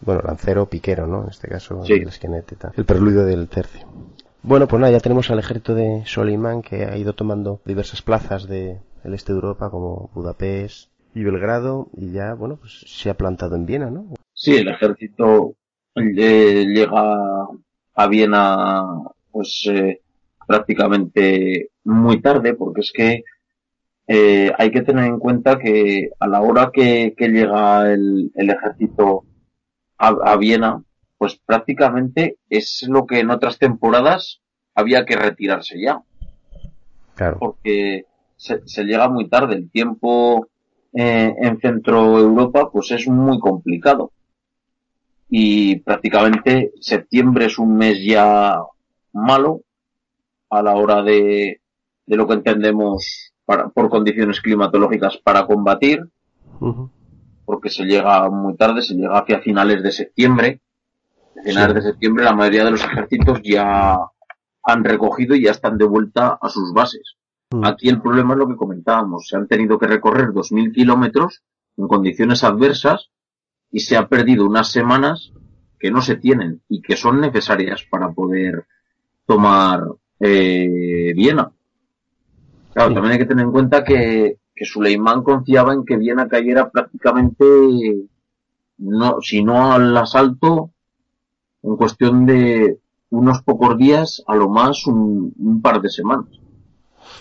bueno, lancero, piquero, ¿no? En este caso, el esquinete, tal. El preludio del tercio. Bueno, pues nada, ya tenemos al ejército de Solimán que ha ido tomando diversas plazas del este de Europa como Budapest y Belgrado y ya, bueno, pues se ha plantado en Viena, ¿no? Sí, el ejército eh, llega a Viena pues eh, prácticamente muy tarde porque es que eh, hay que tener en cuenta que a la hora que, llega el, ejército a Viena pues prácticamente es lo que en otras temporadas había que retirarse ya. Claro. Porque se, llega muy tarde. El tiempo eh, en Centro Europa pues es muy complicado. Y prácticamente septiembre es un mes ya malo a la hora de, de lo que entendemos para, por condiciones climatológicas para combatir. Porque se llega muy tarde, se llega hacia finales de septiembre a finales de septiembre la mayoría de los ejércitos ya han recogido y ya están de vuelta a sus bases. Mm. Aquí el problema es lo que comentábamos. Se han tenido que recorrer 2.000 kilómetros en condiciones adversas y se ha perdido unas semanas que no se tienen y que son necesarias para poder tomar eh, Viena. Claro, también hay que tener en cuenta que, que Suleimán confiaba en que Viena cayera prácticamente, no, si no al asalto, en cuestión de unos pocos días, a lo más un, par de semanas.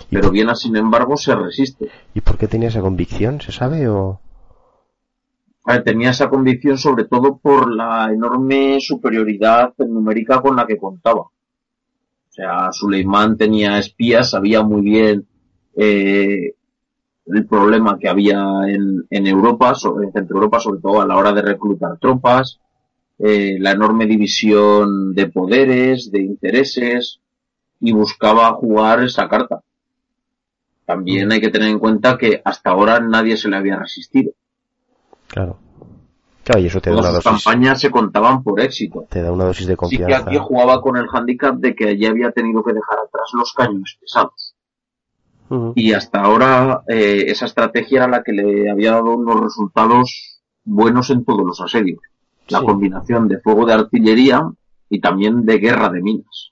Pero Viena, sin embargo, se resiste. ¿Y por qué tenía esa convicción? ¿Se sabe o...? tenía esa convicción sobre todo por la enorme superioridad numérica con la que contaba. O sea, Suleimán tenía espías, sabía muy bien eh, el problema que había en, en Europa, sobre, en Centro Europa, sobre todo a la hora de reclutar tropas, eh, la enorme división de poderes, de intereses, y buscaba jugar esa carta. También hay que tener en cuenta que hasta ahora nadie se le había resistido. Claro. Claro, y eso te da una dosis. campañas se contaban por éxito. Te da una dosis de confianza. Sí que aquí jugaba con el handicap de que allí había tenido que dejar atrás los cañones pesados. Y hasta ahora eh, esa estrategia era la que le había dado unos resultados buenos en todos los asedios la combinación de fuego de artillería y también de guerra de minas.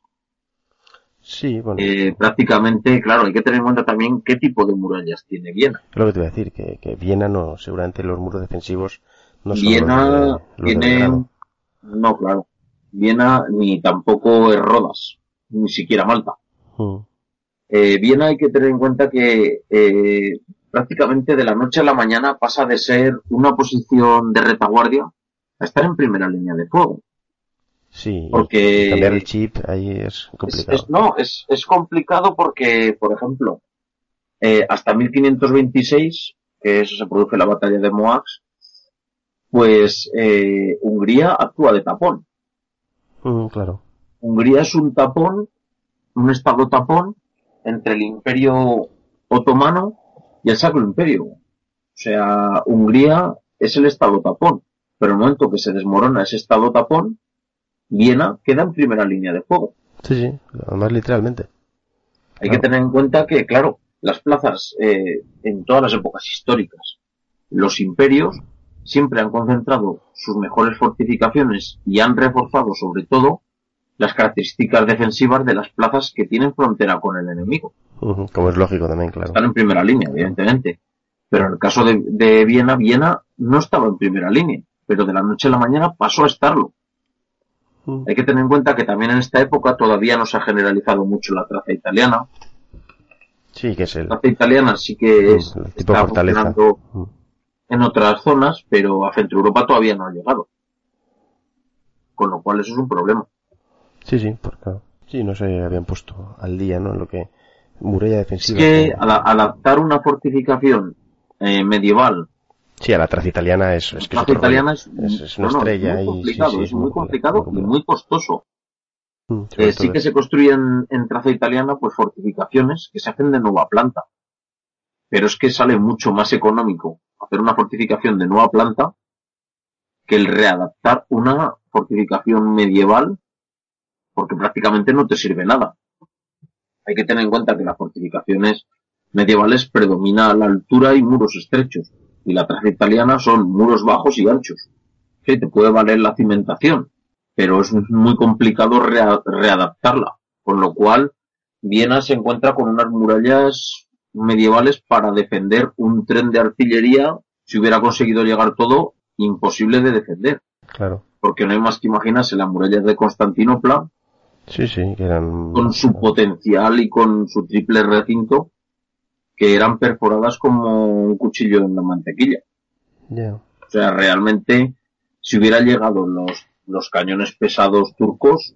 Sí, bueno. Eh, prácticamente, claro, hay que tener en cuenta también qué tipo de murallas tiene Viena. lo que te voy a decir, que, que Viena no, seguramente los muros defensivos no son Viena tiene, no, claro. Viena ni tampoco es Rodas, ni siquiera Malta. Eh, Viena hay que tener en cuenta que eh, prácticamente de la noche a la mañana pasa de ser una posición de retaguardia estar en primera línea de fuego. Sí, porque cambiar el chip ahí es complicado. Es, no, es, es complicado porque, por ejemplo, eh, hasta 1526, que eso se produce la batalla de Moax, pues eh, Hungría actúa de tapón. Mm, claro. Hungría es un tapón, un estado tapón entre el imperio otomano y el Sacro Imperio. O sea, Hungría es el estado tapón, pero el momento que se desmorona ese estado tapón, Viena queda en primera línea de fuego. Sí, sí, más literalmente. Hay que tener en cuenta que, claro, las plazas eh, en todas las épocas históricas, los imperios siempre han concentrado sus mejores fortificaciones y han reforzado sobre todo las características defensivas de las plazas que tienen frontera con el enemigo. como es lógico también, claro. Están en primera línea, evidentemente. Pero en el caso de, de, Viena, Viena no estaba en primera línea, pero de la noche a la mañana pasó a estarlo. Hay que tener en cuenta que también en esta época todavía no se ha generalizado mucho la traza italiana. Sí, que es el... La traza italiana sí que es, el tipo está fortaleza en otras zonas, pero a Centro Europa todavía no ha llegado. Con lo cual eso es un problema. Sí, sí, porque sí, no se habían puesto al día, ¿no? En lo que muralla defensiva. Es que al, adaptar una fortificación eh, medieval. Sí, a la traza italiana es, es que la traza italiana es, es, una estrella es muy y complicado, sí, sí, es muy complicado y muy costoso. Mm, Eh, sí que se construyen en traza italiana pues fortificaciones que se hacen de nueva planta. Pero es que sale mucho más económico hacer una fortificación de nueva planta que el readaptar una fortificación medieval porque prácticamente no te sirve nada. Hay que tener en cuenta que las fortificaciones medievales predomina la altura y muros estrechos y la traza italiana son muros bajos y anchos. Sí, te puede valer la cimentación, pero es muy complicado rea readaptarla, con lo cual Viena se encuentra con unas murallas medievales para defender un tren de artillería, si hubiera conseguido llegar todo, imposible de defender. Claro. Porque no hay más que imaginarse las murallas de Constantinopla, Sí, sí, eran... con su potencial y con su triple recinto, que eran perforadas como un cuchillo en la mantequilla. O sea, realmente, si hubiera llegado los, los cañones pesados turcos,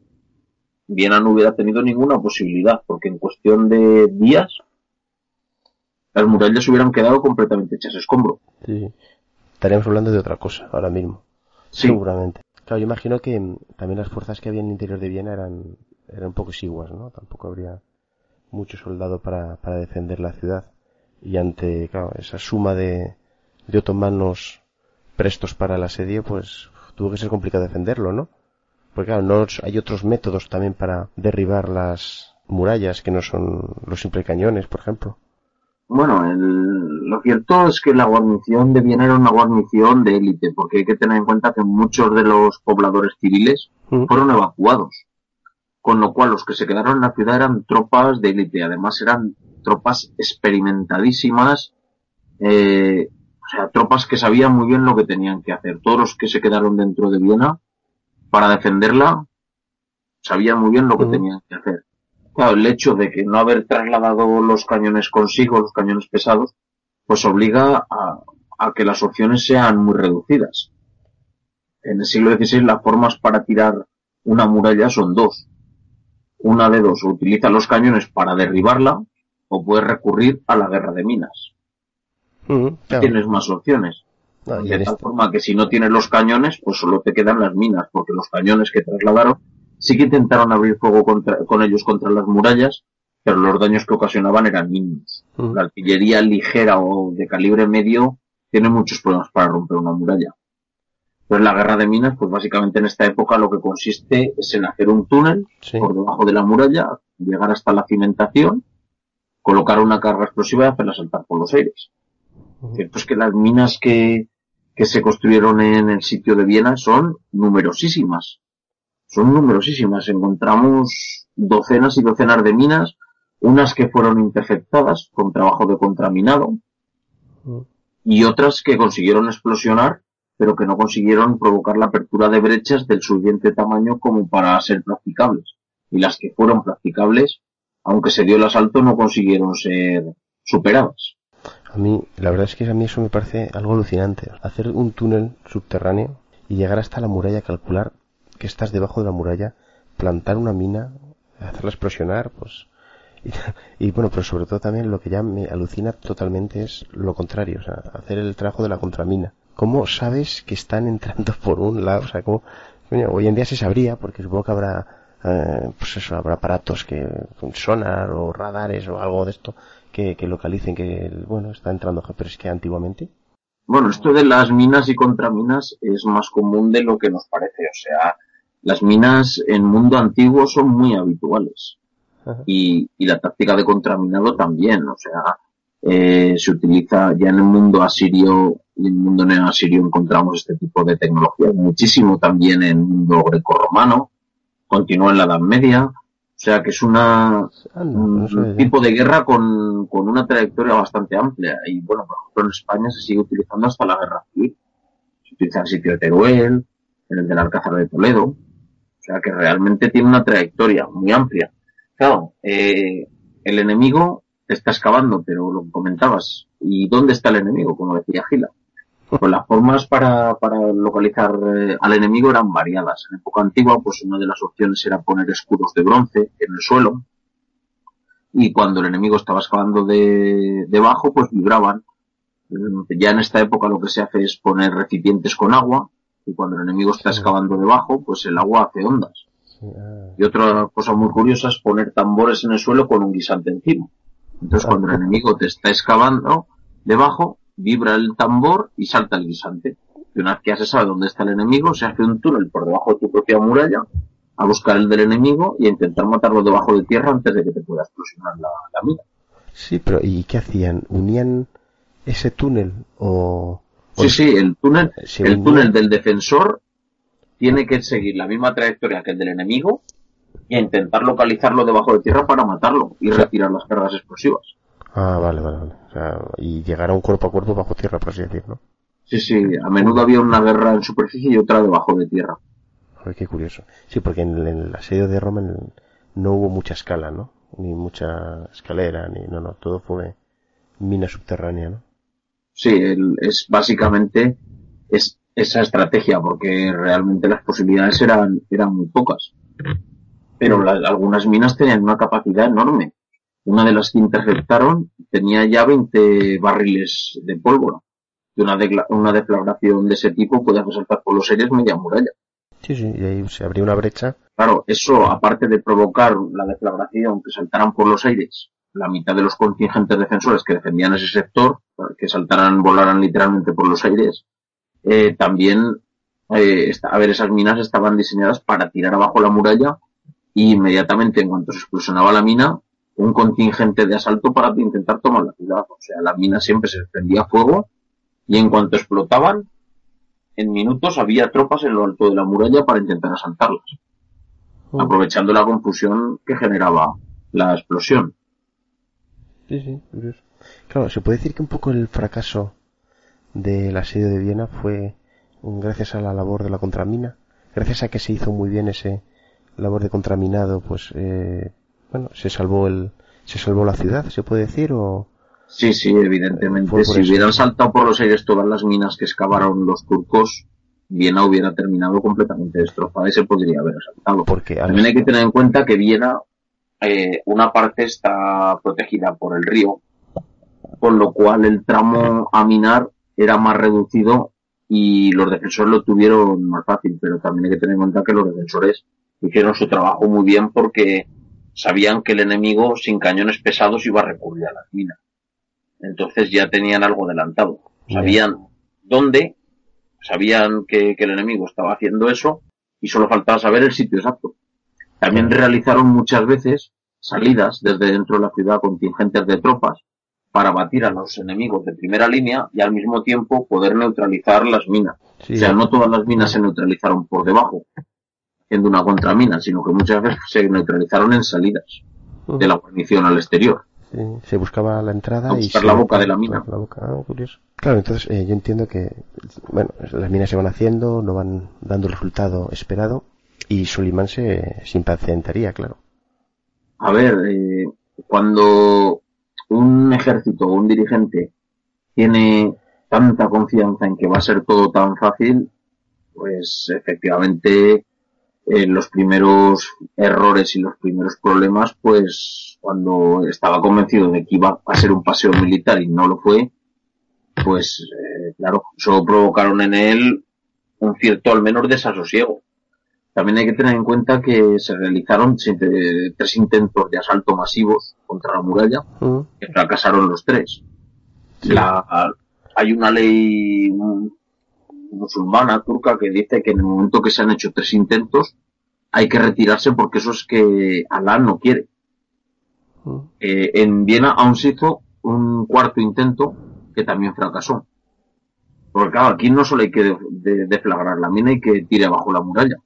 Viena no hubiera tenido ninguna posibilidad, porque en cuestión de días, las murallas hubieran quedado completamente hechas escombro. Sí. Estaríamos hablando de otra cosa ahora mismo. Sí. Seguramente. Claro, yo imagino que mm, también las fuerzas que había en el interior de Viena eran, eran un poco exiguas, ¿no? Tampoco habría mucho soldado para, para defender la ciudad. Y ante, claro, esa suma de, de otomanos prestos para el asedio, pues tuvo que ser complicado defenderlo, ¿no? Porque claro, no hay otros métodos también para derribar las murallas que no son los simples cañones, por ejemplo. Bueno, el, lo cierto es que la guarnición de Viena era una guarnición de élite, porque hay que tener en cuenta que muchos de los pobladores civiles Mm. fueron evacuados. Con lo cual los que se quedaron en la ciudad eran tropas de élite, además eran tropas experimentadísimas, eh, o sea, tropas que sabían muy bien lo que tenían que hacer. Todos los que se quedaron dentro de Viena para defenderla sabían muy bien lo que Mm. tenían que hacer. Claro, el hecho de que no haber trasladado los cañones consigo, los cañones pesados, pues obliga a, a que las opciones sean muy reducidas. En el siglo XVI las formas para tirar una muralla son dos. Una de dos, utiliza los cañones para derribarla, o puedes recurrir a la guerra de minas. Mm, claro. Tienes más opciones. De tal este- forma que si no tienes los cañones, pues solo te quedan las minas, porque los cañones que trasladaron sí que intentaron abrir fuego contra- con ellos contra las murallas, pero los daños que ocasionaban eran mínimos. Mm. La artillería ligera o de calibre medio tiene muchos problemas para romper una muralla. Pues la guerra de minas, pues básicamente en esta época lo que consiste es en hacer un túnel Sí. por debajo de la muralla, llegar hasta la cimentación, colocar una carga explosiva y hacerla saltar por los aires. Ujú. Cierto es que las minas que, que se construyeron en el sitio de Viena son numerosísimas. Son numerosísimas. Encontramos docenas y docenas de minas, unas que fueron interceptadas con trabajo de contraminado Mm. y otras que consiguieron explosionar, pero que no consiguieron provocar la apertura de brechas del suficiente tamaño como para ser practicables. Y las que fueron practicables, aunque se dio el asalto, no consiguieron ser superadas. A mí, la verdad es que a mí eso me parece algo alucinante. Hacer un túnel subterráneo y llegar hasta la muralla, calcular que estás debajo de la muralla, plantar una mina, hacerla explosionar, pues <laughs> y, bueno, pero sobre todo también lo que ya me alucina totalmente es lo contrario, o sea, hacer el trabajo de la contramina. ¿Cómo sabes que están entrando <laughs> por un lado? O sea, ¿cómo, hoy en día se sabría, porque supongo que habrá, eh, pues eso, habrá aparatos que, sonar o radares o algo de esto que, que localicen que, bueno, está entrando, pero es que antiguamente. Bueno, esto de las minas y contraminas es más común de lo que nos parece, o sea, las minas en mundo antiguo son muy habituales. Y, y, la táctica de contraminado también, o sea, eh, se utiliza ya en el mundo asirio y en el mundo neoasirio encontramos este tipo de tecnología, muchísimo también en el mundo grecorromano, continúa en la Edad Media, o sea que es una, un tipo de guerra con, con una trayectoria bastante amplia. Y bueno, por ejemplo en España se sigue utilizando hasta la guerra civil. Se utiliza en el sitio de Teruel, en el del Alcázar de Toledo, sea que realmente tiene una trayectoria muy amplia. Claro, eh, el enemigo está excavando, pero lo comentabas. ¿Y dónde está el enemigo? Como decía Gila. Pues las formas para, para localizar eh, al enemigo eran variadas. En época antigua, pues una de las opciones era poner escudos de bronce en el suelo. Y cuando el enemigo estaba excavando de, debajo, pues vibraban. Ya en esta época lo que se hace es poner recipientes con agua. Y cuando el enemigo está excavando debajo, pues el agua hace ondas. Ah. Y otra cosa muy curiosa es poner tambores en el suelo con un guisante encima. Entonces cuando el enemigo te está excavando debajo, vibra el tambor y salta el guisante. Y una vez que ya se sabe dónde está el enemigo, se hace un túnel por debajo de tu propia muralla a buscar el del enemigo y a intentar matarlo debajo de tierra antes de que te pueda explosionar la, mina. Sí, pero ¿y qué hacían? ¿Unían ese túnel o...? Sí, sí, el túnel, el túnel del defensor tiene que seguir la misma trayectoria que el del enemigo y intentar localizarlo debajo de tierra para matarlo y retirar las cargas explosivas. Ah, vale, vale, vale. O sea, y llegar a un cuerpo a cuerpo bajo tierra, por así decirlo. Sí, sí, a menudo había una guerra en superficie y otra debajo de tierra. Ay, qué curioso. Sí, porque en, el asedio de Roma no hubo mucha escala, ¿no? Ni mucha escalera, ni, no, no, todo fue mina subterránea, ¿no? Sí, es básicamente, es esa estrategia, porque realmente las posibilidades eran, eran muy pocas. Pero algunas minas tenían una capacidad enorme. Una de las que interceptaron tenía ya 20 barriles de pólvora. Y una, una deflagración de ese tipo puede hacer saltar por los aires media muralla. Sí, sí, y ahí se abrió una brecha. Claro, eso, aparte de provocar la deflagración, que saltaran por los aires la mitad de los contingentes defensores que defendían ese sector, que saltaran, volaran literalmente por los aires, eh, también, eh, a ver, esas minas estaban diseñadas para tirar abajo la muralla y inmediatamente en cuanto se explosionaba la mina, un contingente de asalto para intentar tomar la ciudad. O sea, la mina siempre se prendía fuego y en cuanto explotaban, en minutos había tropas en lo alto de la muralla para intentar asaltarlas, oh. aprovechando la confusión que generaba la explosión. Sí, sí, Claro, se puede decir que un poco el fracaso del asedio de Viena fue gracias a la labor de la contramina, gracias a que se hizo muy bien ese labor de contraminado, pues eh, bueno, se salvó el se salvó la ciudad, se puede decir o Sí, sí, evidentemente. Si hubieran saltado por los aires todas las minas que excavaron los turcos, Viena hubiera terminado completamente destrozada y se podría haber asaltado. Porque También hay que tener en cuenta que Viena, eh, una parte está protegida por el río, con lo cual el tramo a minar era más reducido y los defensores lo tuvieron más fácil, pero también hay que tener en cuenta que los defensores hicieron su trabajo muy bien porque sabían que el enemigo sin cañones pesados iba a recurrir a las minas. Entonces ya tenían algo adelantado. Sabían dónde, sabían que, que el enemigo estaba haciendo eso y solo faltaba saber el sitio exacto. También realizaron muchas veces salidas desde dentro de la ciudad contingentes de tropas para batir a los enemigos de primera línea y al mismo tiempo poder neutralizar las minas. o sea, no todas las minas se neutralizaron por debajo, siendo una contramina, sino que muchas veces se neutralizaron en salidas de la guarnición al exterior. se buscaba la entrada y la boca de la mina. Ah, claro, entonces eh, yo entiendo que bueno, las minas se van haciendo, no van dando el resultado esperado y Sulimán se, impacientaría, claro. A ver, eh, cuando un ejército o un dirigente tiene tanta confianza en que va a ser todo tan fácil, pues efectivamente eh, los primeros errores y los primeros problemas, pues cuando estaba convencido de que iba a ser un paseo militar y no lo fue, pues eh, claro, eso provocaron en él un cierto al menos desasosiego. También hay que tener en cuenta que se realizaron tres intentos de asalto masivos contra la muralla, mm. que fracasaron los tres. La, hay una ley musulmana, turca, que dice que en el momento que se han hecho tres intentos, hay que retirarse porque eso es que Alá no quiere. Mm. Eh, en Viena aún se hizo un cuarto intento que también fracasó. Porque claro, aquí no solo hay que deflagrar la mina y que tire abajo la muralla,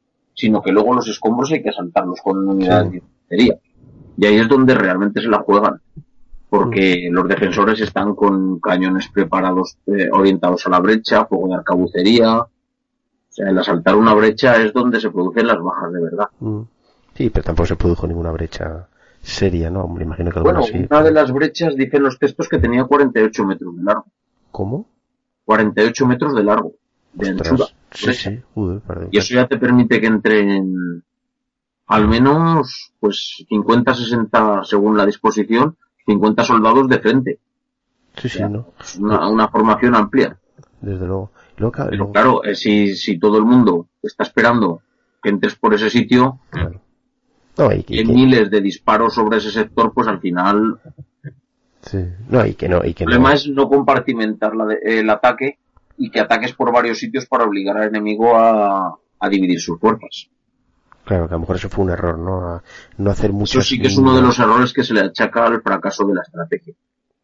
sino que luego los escombros hay que asaltarlos con unidades de infantería. Y ahí es donde realmente se la juegan. Porque mm. los defensores están con cañones preparados eh, orientados a la brecha, fuego de arcabucería. O sea, el asaltar una brecha es donde se producen las bajas de verdad. Mm. Sí, pero tampoco se produjo ninguna brecha seria, ¿no? Me imagino que Bueno, una de las brechas dicen los textos que tenía 48 metros de largo. ¿Cómo? 48 metros de largo, de anchura. Y eso ya te permite que entren al menos, pues, 50, 60, según la disposición, 50 soldados de frente. Sí, sí, ¿no? Una, una, formación amplia. Desde luego. Pero claro, eh, si, si todo el mundo está esperando que entres por ese sitio, y, hay miles de disparos sobre ese sector, pues al final. Sí. No, y que no, y que el problema es no compartimentar el ataque y que ataques por varios sitios para obligar al enemigo a, a dividir sus fuerzas. Claro, que a lo mejor eso fue un error, ¿no? no hacer mucho. Eso sí que es uno de los errores que se le achaca al fracaso de la estrategia.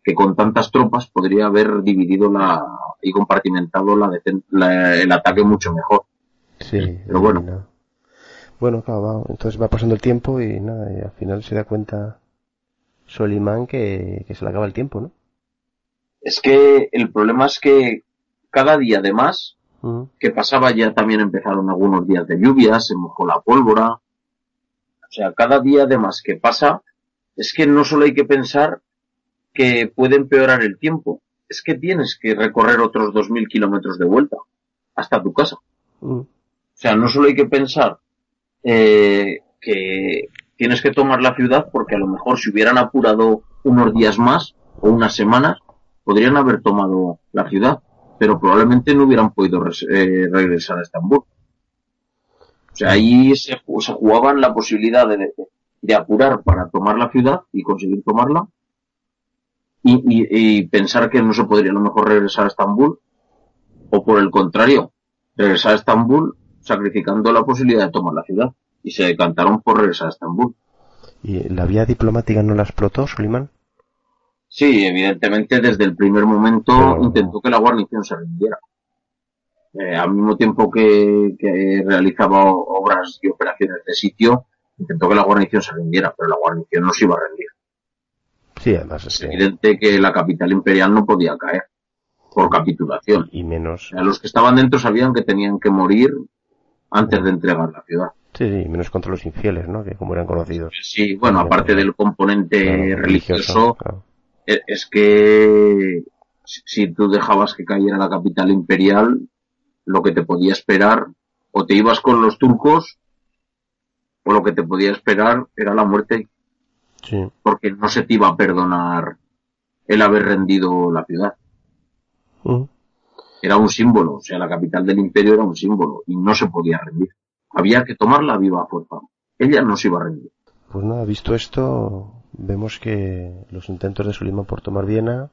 Que con tantas tropas podría haber dividido la y compartimentado la, el ataque mucho mejor. Sí. Pero bueno. Bueno, claro, entonces va pasando el tiempo y nada, y al final se da cuenta Solimán que, se le acaba el tiempo, ¿no? Es que el problema es que cada día de más que pasaba ya también empezaron algunos días de lluvia, se mojó la pólvora. O sea, cada día de más que pasa, es que no solo hay que pensar que puede empeorar el tiempo, es que tienes que recorrer otros dos mil kilómetros de vuelta hasta tu casa. O sea, no solo hay que pensar eh, que tienes que tomar la ciudad porque a lo mejor si hubieran apurado unos días más o unas semanas, podrían haber tomado la ciudad, pero probablemente no hubieran podido eh, regresar a Estambul. O sea, ahí se, se jugaban la posibilidad de, apurar para tomar la ciudad y conseguir tomarla y, y, pensar que no se podría a lo mejor regresar a Estambul o por el contrario, regresar a Estambul sacrificando la posibilidad de tomar la ciudad y se decantaron por regresar a Estambul. ¿Y la vía diplomática no la explotó, Suleiman? Sí, evidentemente desde el primer momento intentó que la guarnición se rindiera. Eh, al mismo tiempo que, realizaba obras y operaciones de sitio, intentó que la guarnición se rindiera, pero la guarnición no se iba a rendir. Sí, además es, evidente que la capital imperial no podía caer por capitulación. Y menos. A los que estaban dentro sabían que tenían que morir antes de entregar la ciudad. Sí, sí, menos contra los infieles, ¿no? Que como eran conocidos. Sí, bueno, aparte del componente religioso, es que si tú dejabas que cayera la capital imperial, lo que te podía esperar, o te ibas con los turcos, o lo que te podía esperar era la muerte. Sí. Porque no se te iba a perdonar el haber rendido la ciudad. Mm era un símbolo, o sea, la capital del imperio era un símbolo y no se podía rendir. Había que tomarla viva a fuerza. Ella no se iba a rendir. Pues nada, visto esto, vemos que los intentos de Suleiman por tomar Viena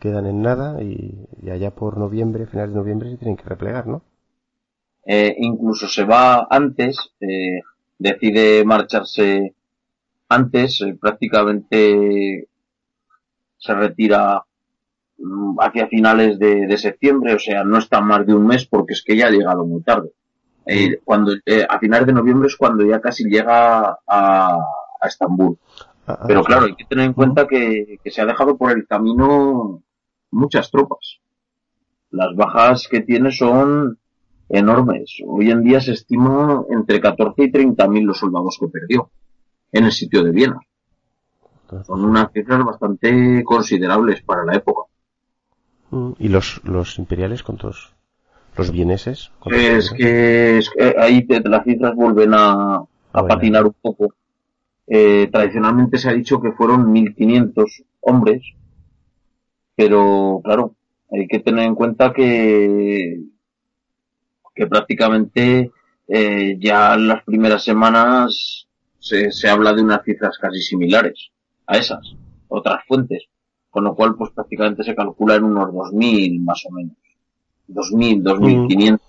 quedan en nada y, allá por noviembre, finales de noviembre, se tienen que replegar, ¿no? Eh, incluso se va antes, eh, decide marcharse antes, eh, prácticamente se retira Mm, hacia finales de, septiembre, o sea, no está más de un mes porque es que ya ha llegado muy tarde. Eh, cuando eh, a finales de noviembre es cuando ya casi llega a, Estambul. Ah, ah, Pero claro, hay que tener en cuenta que, se ha dejado por el camino muchas tropas. Las bajas que tiene son enormes. Hoy en día se estima entre 14 y 30 mil los soldados que perdió en el sitio de Viena. Son unas cifras bastante considerables para la época. ¿Y los, los imperiales cuántos, los vieneses. Es que, es que ahí las cifras vuelven a, a patinar un poco. Eh, tradicionalmente se ha dicho que fueron 1.500 hombres, pero claro, hay que tener en cuenta que, que prácticamente eh, ya en las primeras semanas se, se habla de unas cifras casi similares a esas, otras fuentes, con lo cual pues prácticamente se calcula en unos 2.000 más o menos. 2.000, 2.500.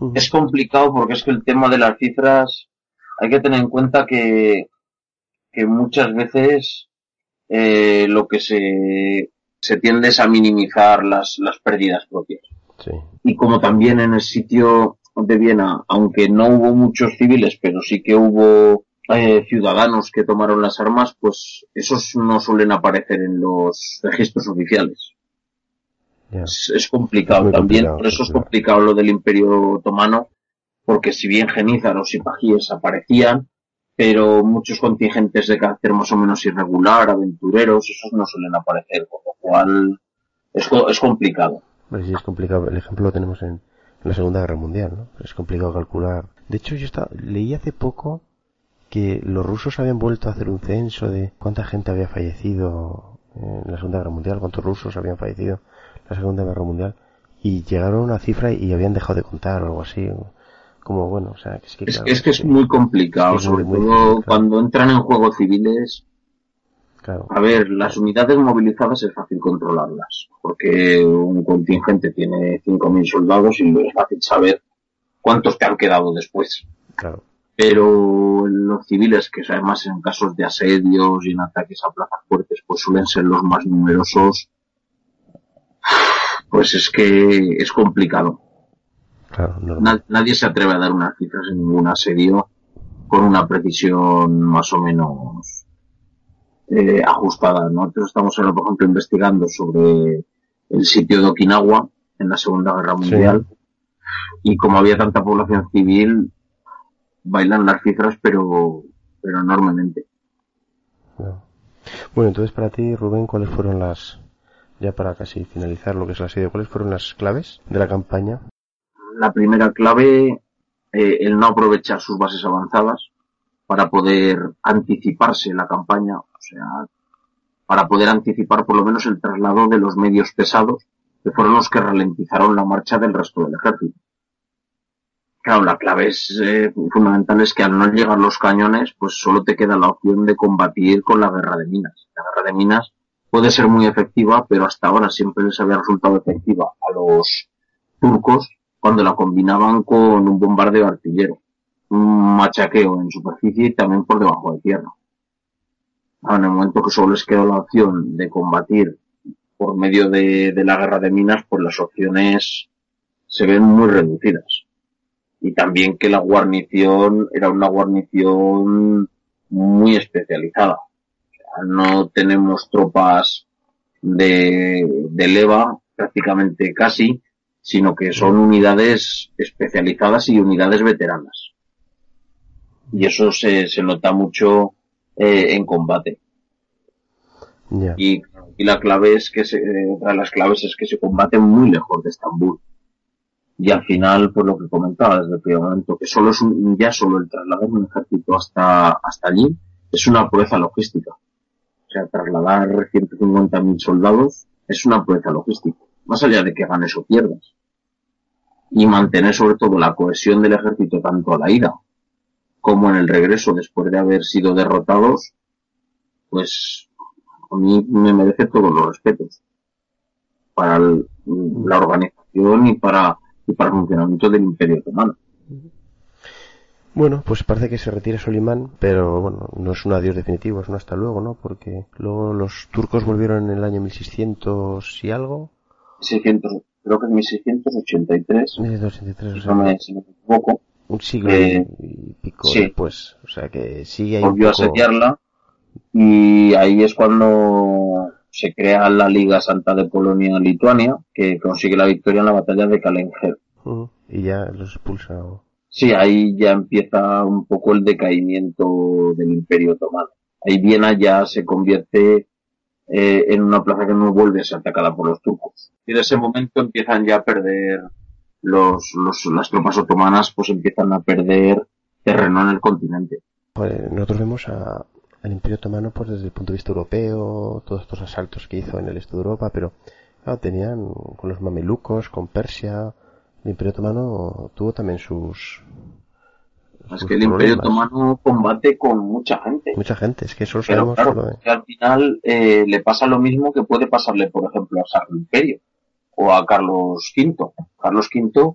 Mm. Es complicado porque es que el tema de las cifras hay que tener en cuenta que, que muchas veces eh, lo que se, se tiende es a minimizar las, las pérdidas propias. Sí. Y como también en el sitio de Viena, aunque no hubo muchos civiles, pero sí que hubo eh, ciudadanos que tomaron las armas, pues esos no suelen aparecer en los registros oficiales. Es, es, complicado también, por eso es complicado lo del Imperio Otomano, porque si bien genízaros y pajíes aparecían, pero muchos contingentes de carácter más o menos irregular, aventureros, esos no suelen aparecer, con lo cual es, es complicado. sí, es complicado. El ejemplo lo tenemos en, la Segunda Guerra Mundial, ¿no? Es complicado calcular. De hecho, yo estaba, leí hace poco que los rusos habían vuelto a hacer un censo de cuánta gente había fallecido en la Segunda Guerra Mundial, cuántos rusos habían fallecido en la Segunda Guerra Mundial, y llegaron a una cifra y habían dejado de contar o algo así como bueno, o sea, es que, es, que es muy complicado, sobre todo cuando entran en juegos civiles. Claro. A ver, las unidades movilizadas es fácil controlarlas, porque un contingente tiene 5.000 soldados y es fácil saber cuántos te han quedado después. Claro. Pero los civiles, que además en casos de asedios y en ataques a plazas fuertes, pues suelen ser los más numerosos, pues es que es complicado nadie se atreve a dar unas cifras en ningún asedio con una precisión más o menos eh, ajustada. Nosotros estamos ahora, por ejemplo, investigando sobre el sitio de Okinawa en la Segunda Guerra Mundial y como había tanta población civil, bailan las cifras, pero, pero enormemente. Bueno, entonces para ti, Rubén, ¿cuáles fueron las, ya para casi finalizar lo que es la serie, cuáles fueron las claves de la campaña? La primera clave, eh, el no aprovechar sus bases avanzadas para poder anticiparse la campaña, o sea, para poder anticipar por lo menos el traslado de los medios pesados, que fueron los que ralentizaron la marcha del resto del ejército. Claro, la clave es eh, fundamental es que al no llegar los cañones, pues solo te queda la opción de combatir con la guerra de minas. La guerra de minas puede ser muy efectiva, pero hasta ahora siempre les había resultado efectiva a los turcos cuando la combinaban con un bombardeo artillero, un machaqueo en superficie y también por debajo de tierra. En el momento que solo les quedó la opción de combatir por medio de, la guerra de minas, pues las opciones se ven muy reducidas. Y también que la guarnición era una guarnición muy especializada. no tenemos tropas de, de leva prácticamente casi, sino que son unidades especializadas y unidades veteranas. Y eso se, se nota mucho eh, en combate. Y, y, la clave es que se, otra de las claves es que se combate muy lejos de Estambul. Y al final, por lo que comentaba desde el primer momento, que solo es un, ya solo el trasladar un ejército hasta, hasta allí es una proeza logística. O sea, trasladar 150.000 soldados es una proeza logística. Más allá de que ganes o pierdas y mantener sobre todo la cohesión del ejército tanto a la ida como en el regreso después de haber sido derrotados, pues a mí me merece todos los respetos para la organización y para, y para el funcionamiento del Imperio Otomano. Bueno, pues parece que se retira Solimán, pero bueno, no es un adiós definitivo, es un hasta luego, ¿no? Porque luego los turcos volvieron en el año 1600 y algo. 600, creo que en 1683. 1683, si, no me, si no me equivoco. Un siglo eh, y pico sí. después. O sea que sigue ahí Volvió poco... a sediarla y ahí es cuando se crea la Liga Santa de Polonia-Lituania, que consigue la victoria en la batalla de. Uh, y ya los expulsa. ¿o? Sí, ahí ya empieza un poco el decaimiento del Imperio Otomano. Ahí Viena ya se convierte eh, en una plaza que no vuelve a ser atacada por los turcos. Y de ese momento empiezan ya a perder los, los, las tropas otomanas pues empiezan a perder terreno en el continente. Pues nosotros vemos a, al Imperio Otomano pues desde el punto de vista europeo, todos estos asaltos que hizo en el este de Europa, pero claro, tenían con los mamelucos, con Persia, el Imperio Otomano tuvo también sus... Es que el Imperio Otomano combate con mucha gente. Mucha gente, es que eso lo sabemos. Pero claro, que al final eh, le pasa lo mismo que puede pasarle, por ejemplo, a Sacro Imperio o a Carlos V. Carlos V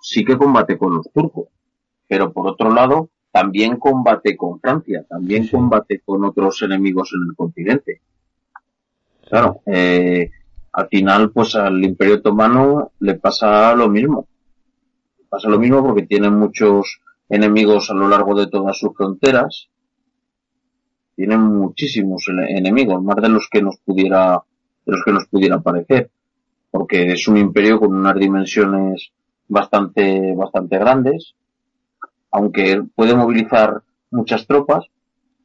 sí que combate con los turcos, pero por otro lado también combate con Francia, también combate con otros enemigos en el continente. Claro, eh, al final pues al Imperio Otomano le pasa lo mismo. Le pasa lo mismo porque tiene muchos enemigos a lo largo de todas sus fronteras. Tienen muchísimos enemigos, más de los que nos pudiera, de los que nos pudiera parecer porque es un imperio con unas dimensiones bastante, bastante grandes, aunque puede movilizar muchas tropas,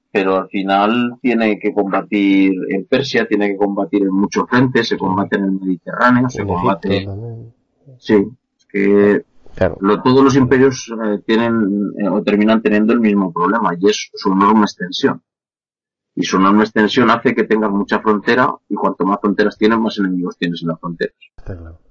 pero al final tiene que combatir en Persia, tiene que combatir en muchos frentes, se combate en el Mediterráneo, se combate... Sí, es que todos los imperios eh, tienen eh, o terminan teniendo el mismo problema y es su enorme extensión y su enorme extensión hace que tengas mucha frontera y cuanto más fronteras tienes, más enemigos tienes en las fronteras.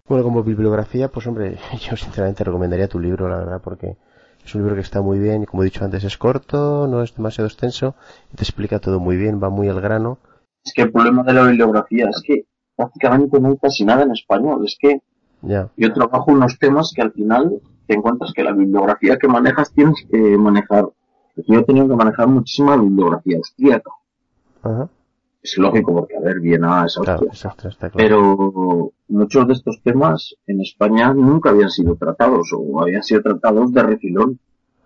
Bueno, como bibliografía, pues hombre, <laughs> yo sinceramente recomendaría tu libro, la verdad, porque es un libro que está muy bien y como he dicho antes es corto, no es demasiado extenso, te explica todo muy bien, va muy al grano. Es que el problema de la bibliografía es que prácticamente no hay casi nada en español, es que ya. yo trabajo unos temas que al final te encuentras que la bibliografía que manejas tienes que manejar. Yo he tenido que manejar muchísima bibliografía austríaca es lógico porque, a ver, Viena es Austria. Pero muchos de estos temas en España nunca habían sido tratados o habían sido tratados de refilón.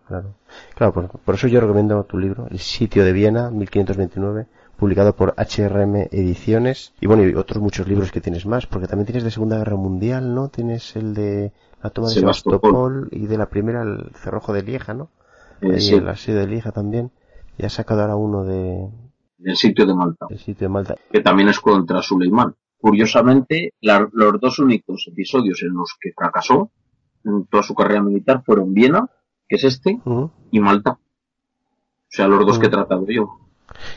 Claro, claro por, eso yo recomiendo tu libro, El sitio de Viena, 1529, publicado por HRM Ediciones. Y bueno, y otros muchos libros que tienes más, porque también tienes de Segunda Guerra Mundial, ¿no? Tienes el de la toma de Sebastopol, y de la primera el cerrojo de Lieja, ¿no? Eh, el asedio de Lieja también. Y has sacado ahora uno de, del sitio de Malta. El sitio de Malta. Que también es contra Suleimán. Curiosamente, los dos únicos episodios en los que fracasó en toda su carrera militar fueron Viena, que es este, y Malta. O sea, los dos que he tratado yo.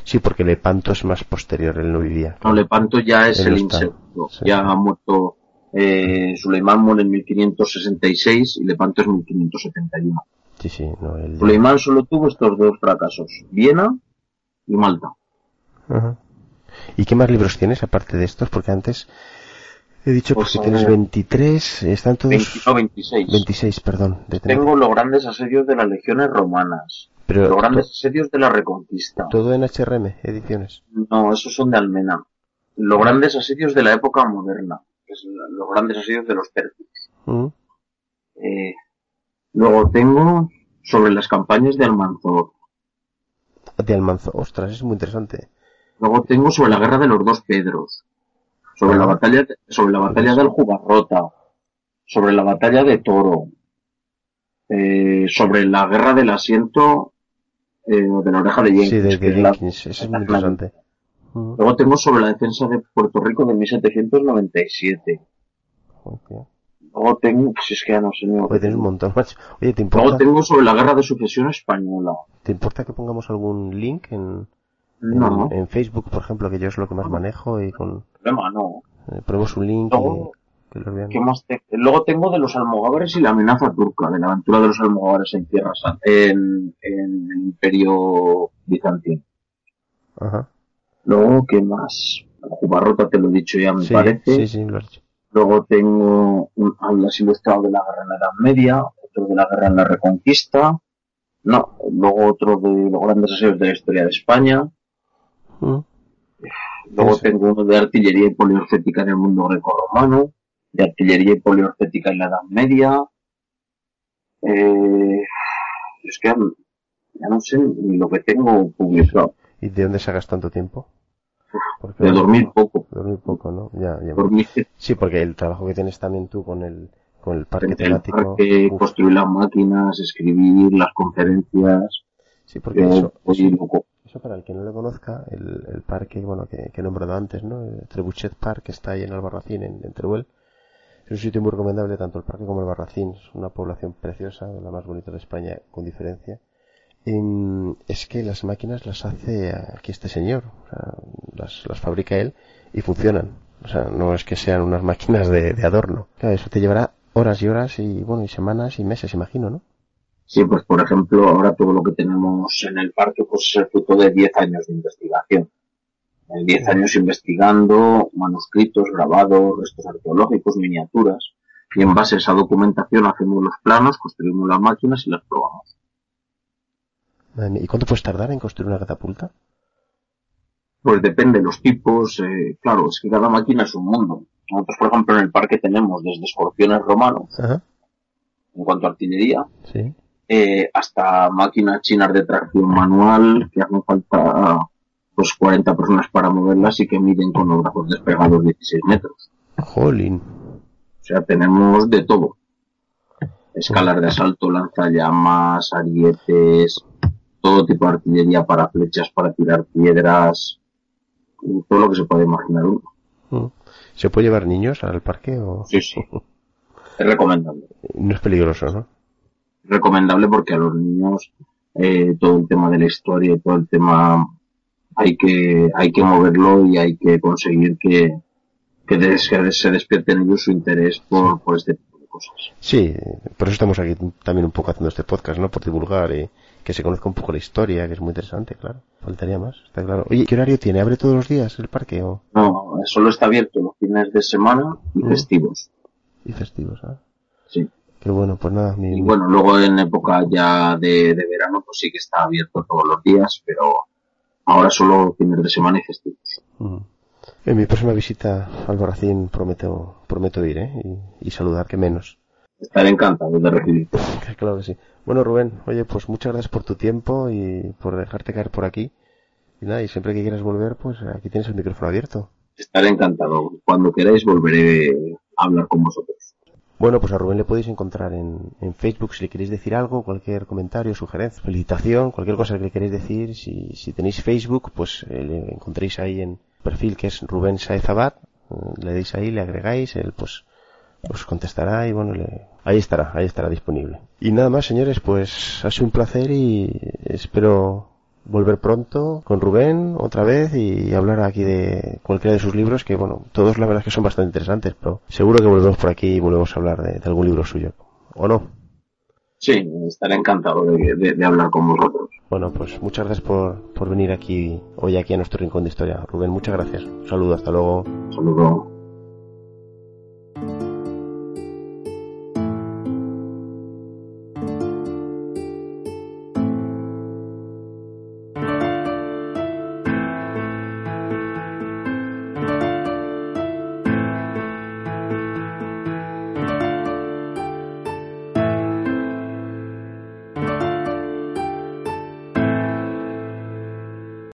Sí, porque Lepanto es más posterior, él no vivía. No, Lepanto ya es el insecto. Ya ha muerto, eh, Suleimán muere en 1566 y Lepanto es 1571. Sí, sí, no, Suleimán solo tuvo estos dos fracasos, Viena y Malta. ¿Y qué más libros tienes aparte de estos? Porque antes he dicho pues, que tienes 23, están todos... no, 26. 26, perdón. Tengo los grandes asedios de las legiones romanas. Pero los grandes asedios de la Reconquista. ¿Todo en HRM, ediciones? No, esos son de Almena. Los grandes asedios de la época moderna. los grandes asedios de los tercios. Eh, luego tengo sobre las campañas de Almanzor. De Almanzor, ostras, es muy interesante. Luego tengo sobre la guerra de los dos Pedros, sobre la batalla, sobre la batalla del Jugarrota, sobre la batalla de Toro, eh, sobre la guerra del asiento eh, de la oreja de Jenkins. Sí, de, Jenkins, es muy interesante. Luego tengo sobre la defensa de Puerto Rico de 1797. Okay. Luego tengo, si es que ya no sé. Tienes un montón, Oye, ¿te importa? Luego tengo sobre la guerra de sucesión española. ¿Te importa que pongamos algún link en, no. En, Facebook, por ejemplo, que yo es lo que más manejo y con... Problema, no. Eh, ponemos un link Luego, que lo vean. más Luego tengo de los almogávares y la amenaza turca, de la aventura de los almogávares en tierra en, en el imperio bizantino. Ajá. Luego, ¿qué más? Jubarrota te lo he dicho ya, me parece. Sí, sí, lo has dicho. Luego tengo un atlas ilustrado de la guerra en la Edad Media, otro de la guerra en la Reconquista. No, luego otro de los grandes asedios de la historia de España. Luego tengo uno de artillería y poliorcética en el mundo greco-romano, de artillería y poliorcética en la Edad Media. Eh, es que ya no sé lo que tengo publicado. ¿Y de dónde sacas tanto tiempo? de dormir poco. Dormir poco, ¿no? Ya, ya. Dormir. Sí, porque el trabajo que tienes también tú con el, con el parque temático. construir las máquinas, escribir las conferencias. Sí, porque eso, eso, para el que no lo conozca, el, el parque, bueno, que, que, he nombrado antes, ¿no? El Trebuchet Park, que está ahí en Albarracín, en, en Teruel. Un sitio muy recomendable, tanto el parque como el Barracín. Es una población preciosa, la más bonita de España, con diferencia. es que las máquinas las hace aquí este señor, las, las fabrica él y funcionan. O sea, no es que sean unas máquinas de, de adorno. Claro, eso te llevará horas y horas y, bueno, y semanas y meses, imagino, ¿no? Sí, pues por ejemplo, ahora todo lo que tenemos en el parque pues es el fruto de 10 años de investigación. 10 años investigando manuscritos, grabados, restos arqueológicos, miniaturas. Y en base a esa documentación hacemos los planos, construimos las máquinas y las probamos. ¿Y cuánto puedes tardar en construir una catapulta? Pues depende de los tipos. Eh, claro, es que cada máquina es un mundo. Nosotros, por ejemplo, en el parque tenemos desde escorpiones romanos, en cuanto a artillería, eh, hasta máquinas chinas de tracción manual, que hacen falta pues 40 personas para moverlas y que miden con los brazos despegados 16 metros. Jolín. O sea, tenemos de todo. Escalas de asalto, lanzallamas, arietes, todo tipo de artillería para flechas, para tirar piedras, todo lo que se puede imaginar uno. Mm. ¿Se puede llevar niños al parque o...? Sí, sí. <laughs> Es recomendable. No es peligroso, ¿no? Es recomendable porque a los niños eh, todo el tema de la historia y todo el tema hay que hay que moverlo y hay que conseguir que, que, se despierte en ellos su interés por, por este tipo de cosas. Sí, por eso estamos aquí también un poco haciendo este podcast, ¿no? Por divulgar y que se conozca un poco la historia, que es muy interesante, claro. Faltaría más, está claro. Oye, ¿qué horario tiene? ¿Abre todos los días el parque o...? No, solo está abierto los fines de semana y mm. festivos. Y festivos, ¿ah? Sí. Qué bueno, pues nada. Mi... Y bueno, luego en época ya de, de verano, pues sí que está abierto todos los días, pero ahora solo fines de semana y festivos. Mm. En mi próxima visita al Barracín prometo, prometo ir, ¿eh? Y, y saludar, que menos. Estaré encantado de recibirte. <laughs> Claro que sí. Bueno, Rubén, oye, pues muchas gracias por tu tiempo y por dejarte caer por aquí. Y nada, y siempre que quieras volver, pues aquí tienes el micrófono abierto. Estaré encantado. Cuando queráis volveré a hablar con vosotros. Bueno, pues a Rubén le podéis encontrar en, en Facebook si le queréis decir algo, cualquier comentario, sugerencia, felicitación, cualquier cosa que le queréis decir. Si, tenéis Facebook, pues eh, le encontréis ahí en perfil que es Rubén Saez Abad. Eh, le deis ahí, le agregáis, él pues os contestará y bueno, le, ahí estará, ahí estará disponible. Y nada más, señores, pues ha sido un placer y espero volver pronto con Rubén otra vez y hablar aquí de cualquiera de sus libros que bueno, todos la verdad es que son bastante interesantes, pero seguro que volvemos por aquí y volvemos a hablar de, algún libro suyo, ¿o no? Sí, estaré encantado de, hablar con vosotros. Bueno, pues muchas gracias por, por venir aquí hoy aquí a nuestro rincón de historia. Rubén, muchas gracias. Un saludo, hasta luego. saludo.